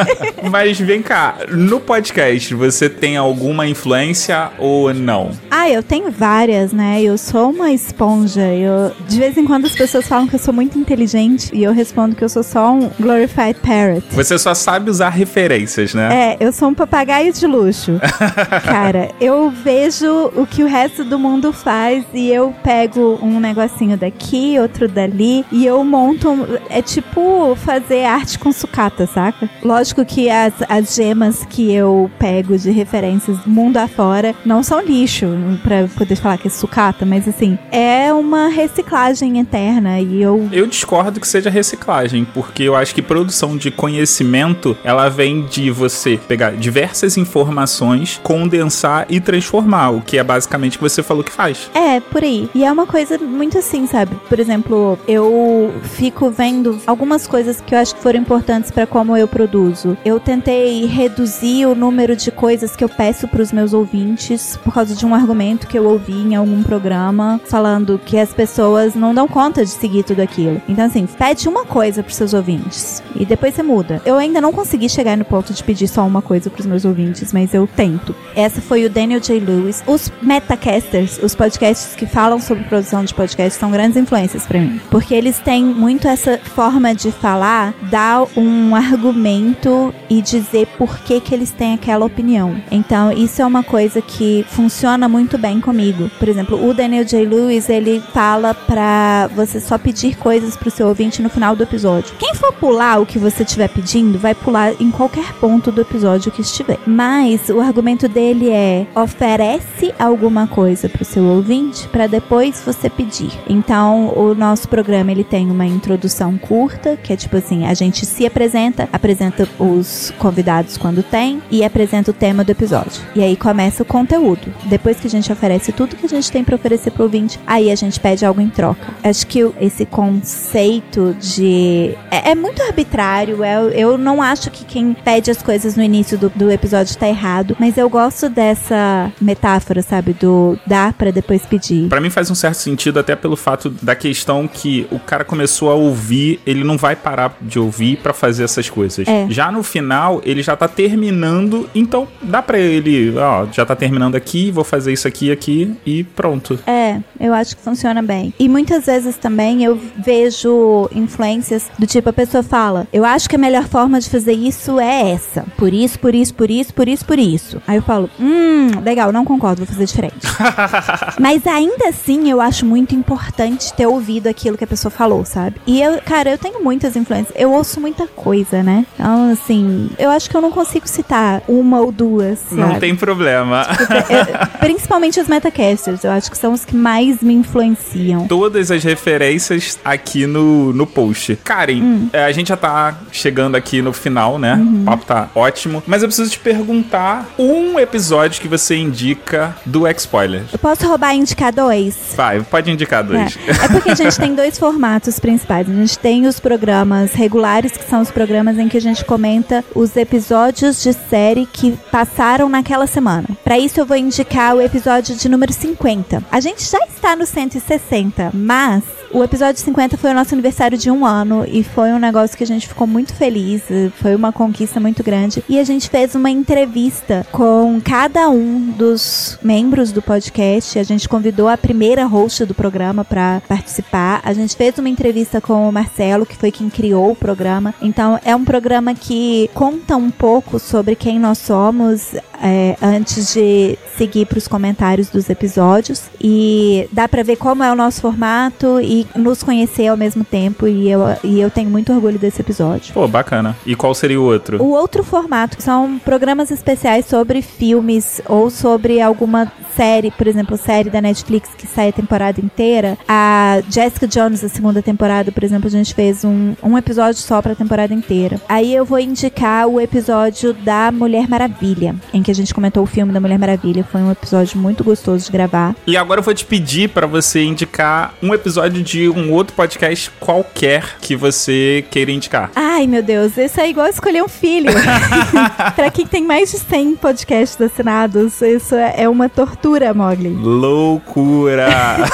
Mas vem cá, no podcast você tem alguma influência ou não? Ah, eu tenho várias, né? Eu sou uma esponja. Eu, de vez em quando as pessoas falam que eu sou muito inteligente e eu respondo que eu sou só um glorified parrot. Você só sabe usar referências, né? É, eu sou um papagaio de luxo. Cara, eu vejo o que o resto do mundo faz e eu pego um negocinho daqui, outro dali e eu monto. um- É tipo fazer arte com sucata, saca? Lógico que as, as gemas que eu pego de referências mundo afora não são lixo, pra poder falar que é sucata, mas assim, é uma reciclagem eterna e eu Eu discordo que seja reciclagem, porque eu acho que produção de conhecimento, ela vem de você pegar diversas informações, condensar e transformar, o que é basicamente o que você falou que faz. É, por aí. E é uma coisa muito assim, sabe? Por exemplo, eu fico vendo algumas coisas que eu acho que foram importantes pra como eu produzo. Eu tentei reduzir o número de coisas que eu peço pros meus ouvintes por causa de um argumento que eu ouvi em algum programa falando que as pessoas não dão conta de seguir tudo aquilo. Então, assim, pede uma coisa pros seus ouvintes e depois você muda. Eu ainda não consegui chegar no ponto de pedir só uma coisa pros meus ouvintes, mas eu tento. Essa foi o Daniel J. Lewis. Os metacasters, os podcasts que falam sobre produção de podcast, são grandes influências pra mim. Porque eles têm muito essa forma de falar, dar um argumento e dizer por que, que eles têm aquela opinião. Então, isso é uma coisa que funciona muito bem comigo. Por exemplo, o Daniel J. Lewis, ele fala pra você só pedir coisas pro seu ouvinte no final do episódio. Quem for pular o que você estiver pedindo, vai pular em qualquer ponto do episódio que estiver. Mas o argumento dele é: oferece alguma coisa pro seu ouvinte para depois você pedir. Então, o nosso programa ele tem uma introdução curta, que é tipo assim, a gente se apresenta, apresenta os convidados quando tem e apresenta o tema do episódio. E aí começa o conteúdo. Depois que a gente oferece tudo que a gente tem para oferecer pro ouvinte, aí a gente pede algo em troca. Acho que o- esse conceito de é, é muito arbitrário contrário. Eu, eu não acho que quem pede as coisas no início do, do episódio tá errado, mas eu gosto dessa metáfora, sabe? Do dar pra depois pedir. Pra mim faz um certo sentido até pelo fato da questão que o cara começou a ouvir, ele não vai parar de ouvir pra fazer essas coisas. É. Já no final, ele já tá terminando, então dá pra ele, ó, já tá terminando aqui, vou fazer isso aqui aqui e pronto. É, eu acho que funciona bem. E muitas vezes também eu vejo influências do tipo, a pessoa fala, eu acho que a melhor forma de fazer isso é essa. Por isso, por isso, por isso, por isso, por isso. Aí eu falo, hum, legal, não concordo, vou fazer diferente. Mas ainda assim, eu acho muito importante ter ouvido aquilo que a pessoa falou, sabe? E eu, cara, eu tenho muitas influências. Eu ouço muita coisa, né? Então, assim, eu acho que eu não consigo citar uma ou duas, sabe? Não tem problema. Eu- principalmente os metacasters, eu acho que são os que mais me influenciam. Todas as referências aqui no, no post. Karen, Hum. é, a gente já tá chegando aqui no final, né? Uhum. O papo tá ótimo. Mas eu preciso te perguntar um episódio que você indica do X-Spoilers. Eu posso roubar e indicar dois? Vai, pode indicar dois. É. É porque a gente tem dois formatos principais. A gente tem os programas regulares, que são os programas em que a gente comenta os episódios de série que passaram naquela semana. Pra isso eu vou indicar o episódio de número 50. A gente já está no 160, mas o episódio 50 foi o nosso aniversário de um ano e foi um negócio que a gente ficou muito feliz. Foi uma conquista muito grande. E a gente fez uma entrevista com cada um dos membros do podcast. A gente convidou a primeira host do programa para participar. A gente fez uma entrevista com o Marcelo, que foi quem criou o programa. Então é um programa que conta um pouco sobre quem nós somos é, antes de seguir para os comentários dos episódios. E dá para ver como é o nosso formato e nos conhecer ao mesmo tempo. E eu, e eu tenho muito orgulho desse episódio. Pô, bacana. E qual seria o outro? O outro formato são programas especiais sobre filmes ou sobre alguma série, por exemplo, série da Netflix que sai a temporada inteira. A Jessica Jones, a segunda temporada, por exemplo, a gente fez um, um episódio só pra temporada inteira. Aí eu vou indicar o episódio da Mulher Maravilha, em que a gente comentou o filme da Mulher Maravilha. Foi um episódio muito gostoso de gravar. E agora eu vou te pedir pra você indicar um episódio de um outro podcast qualquer que você queira indicar. Ai, meu Deus, isso é igual escolher um filho. pra quem tem mais de 100 podcasts assinados, isso é é uma tortura, Mogli. Loucura!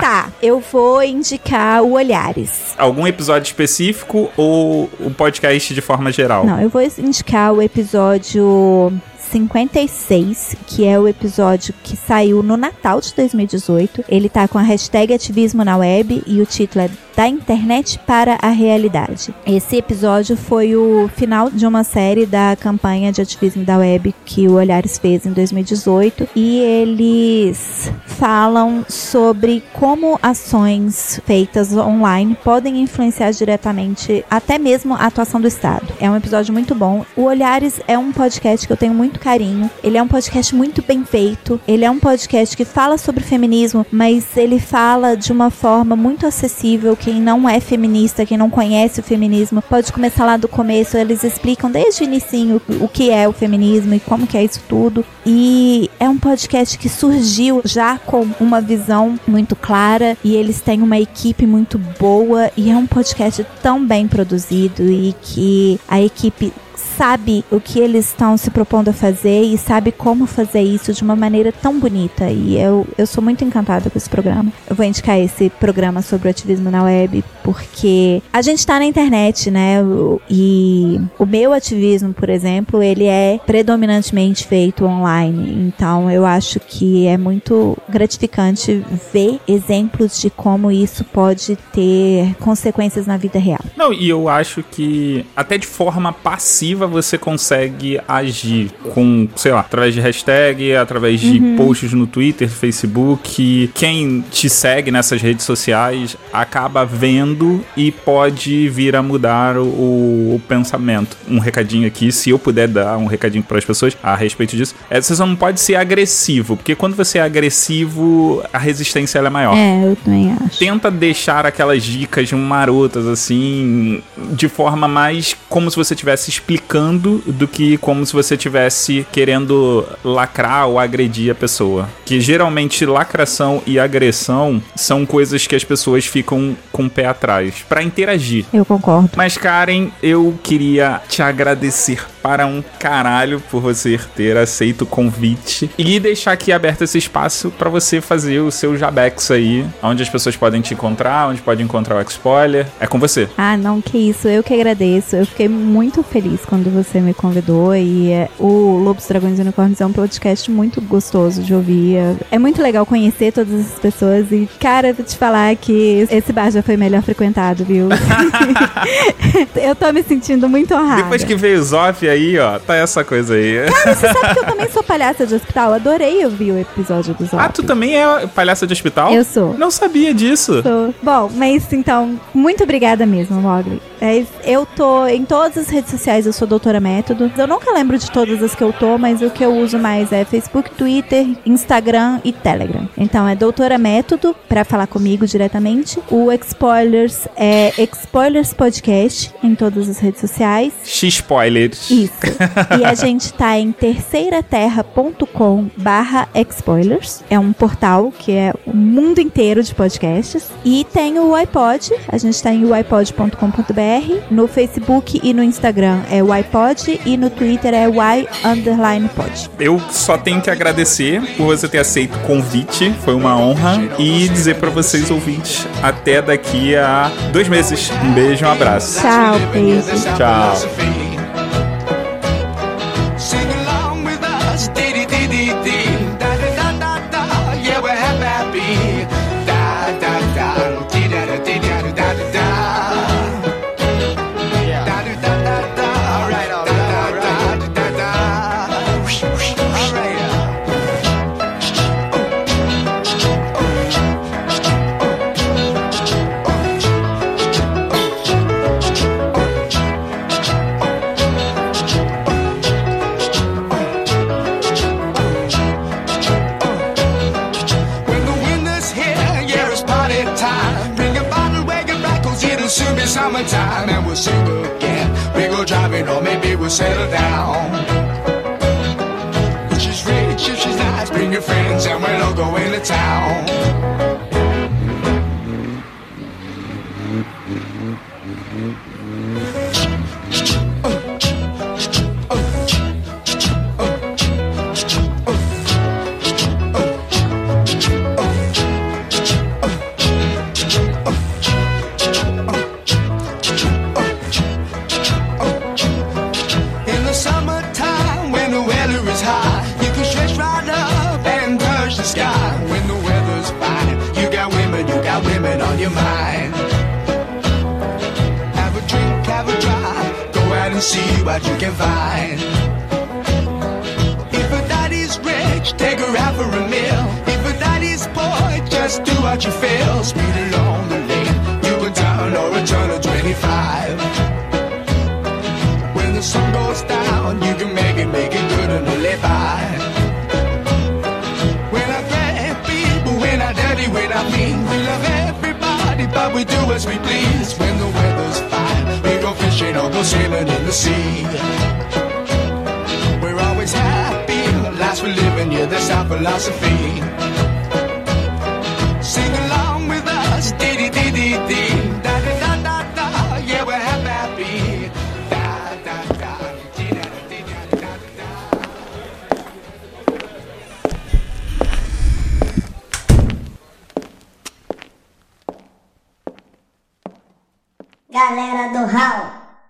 Tá, eu vou indicar o Olhares. Algum episódio específico ou o podcast de forma geral? Não, eu vou indicar o episódio 56, que é o episódio que saiu no Natal de 2018. Ele tá com a hashtag ativismo na web e o título é Da Internet para a Realidade. Esse episódio foi o final de uma série da campanha de ativismo da web que o Olhares fez em 2018 e eles falam sobre como ações feitas online podem influenciar diretamente até mesmo a atuação do Estado. É um episódio muito bom. O Olhares é um podcast que eu tenho muito carinho. Ele é um podcast muito bem feito. Ele é um podcast que fala sobre feminismo, mas ele fala de uma forma muito acessível. Quem não é feminista, quem não conhece o feminismo, pode começar lá do começo. Eles explicam desde o o que é o feminismo e como que é isso tudo. E é um podcast que surgiu já com uma visão muito clara e eles têm uma equipe muito boa e é um podcast tão bem produzido e que a equipe sabe o que eles estão se propondo a fazer e sabe como fazer isso de uma maneira tão bonita. E eu, eu sou muito encantada com esse programa. Eu vou indicar esse programa sobre o ativismo na web porque a gente tá na internet, né? E o meu ativismo, por exemplo, ele é predominantemente feito online. Então eu acho que é muito gratificante ver exemplos de como isso pode ter consequências na vida real. Não, e eu acho que até de forma passiva você consegue agir com, sei lá, através de hashtag, através de posts no Twitter, Facebook. Quem te segue nessas redes sociais acaba vendo e pode vir a mudar o, o pensamento. Um recadinho aqui, se eu puder dar um recadinho para as pessoas a respeito disso, é você só não pode ser agressivo, porque quando você é agressivo, a resistência é maior É, eu também acho. tenta deixar aquelas dicas marotas assim de forma mais como se você estivesse explicando comentando do que como se você tivesse querendo lacrar ou agredir a pessoa. Que geralmente lacração e agressão são coisas que as pessoas ficam com o pé atrás pra interagir. Eu concordo. Mas Karen, eu queria te agradecer para um caralho por você ter aceito o convite e deixar aqui aberto esse espaço pra você fazer o seu jabex aí, onde as pessoas podem te encontrar, onde pode encontrar o X-Spoiler. É com você. Ah, não, que isso. Eu que agradeço. Eu fiquei muito feliz quando você me convidou. E é, o Lobos, Dragões e Unicórnios é um podcast muito gostoso de ouvir. É, é muito legal conhecer todas essas pessoas. E, cara, vou te falar que esse bar já foi melhor frequentado, viu? eu tô me sentindo muito honrada. Depois que veio o Zoff aí, ó, tá essa coisa aí. Cara, você sabe que eu também sou palhaça de hospital? Adorei ouvir o episódio do Zop. Ah, tu também é palhaça de hospital? Eu sou. Não sabia disso. Sou. Bom, mas então, muito obrigada mesmo, Mogli. É, eu tô em todas as redes sociais, eu sou Doutora Método. Eu nunca lembro de todas as que eu tô, mas o que eu uso mais é Facebook, Twitter, Instagram e Telegram. Então é Doutora Método pra falar comigo diretamente. O Expoilers é Expoilers Podcast em todas as redes sociais. X-spoilers. Isso. e a gente tá em terceiraterra.com barra Expoilers. É um portal que é o mundo inteiro de podcasts. E tem o iPod. A gente tá em uipod.com.br. No Facebook e no Instagram é o iPod. E no Twitter é y underline pod. Eu só tenho que agradecer por você ter aceito o convite, foi uma honra. E dizer pra vocês, ouvintes, até daqui a dois meses. Um beijo, um abraço. Tchau, beijo. Tchau.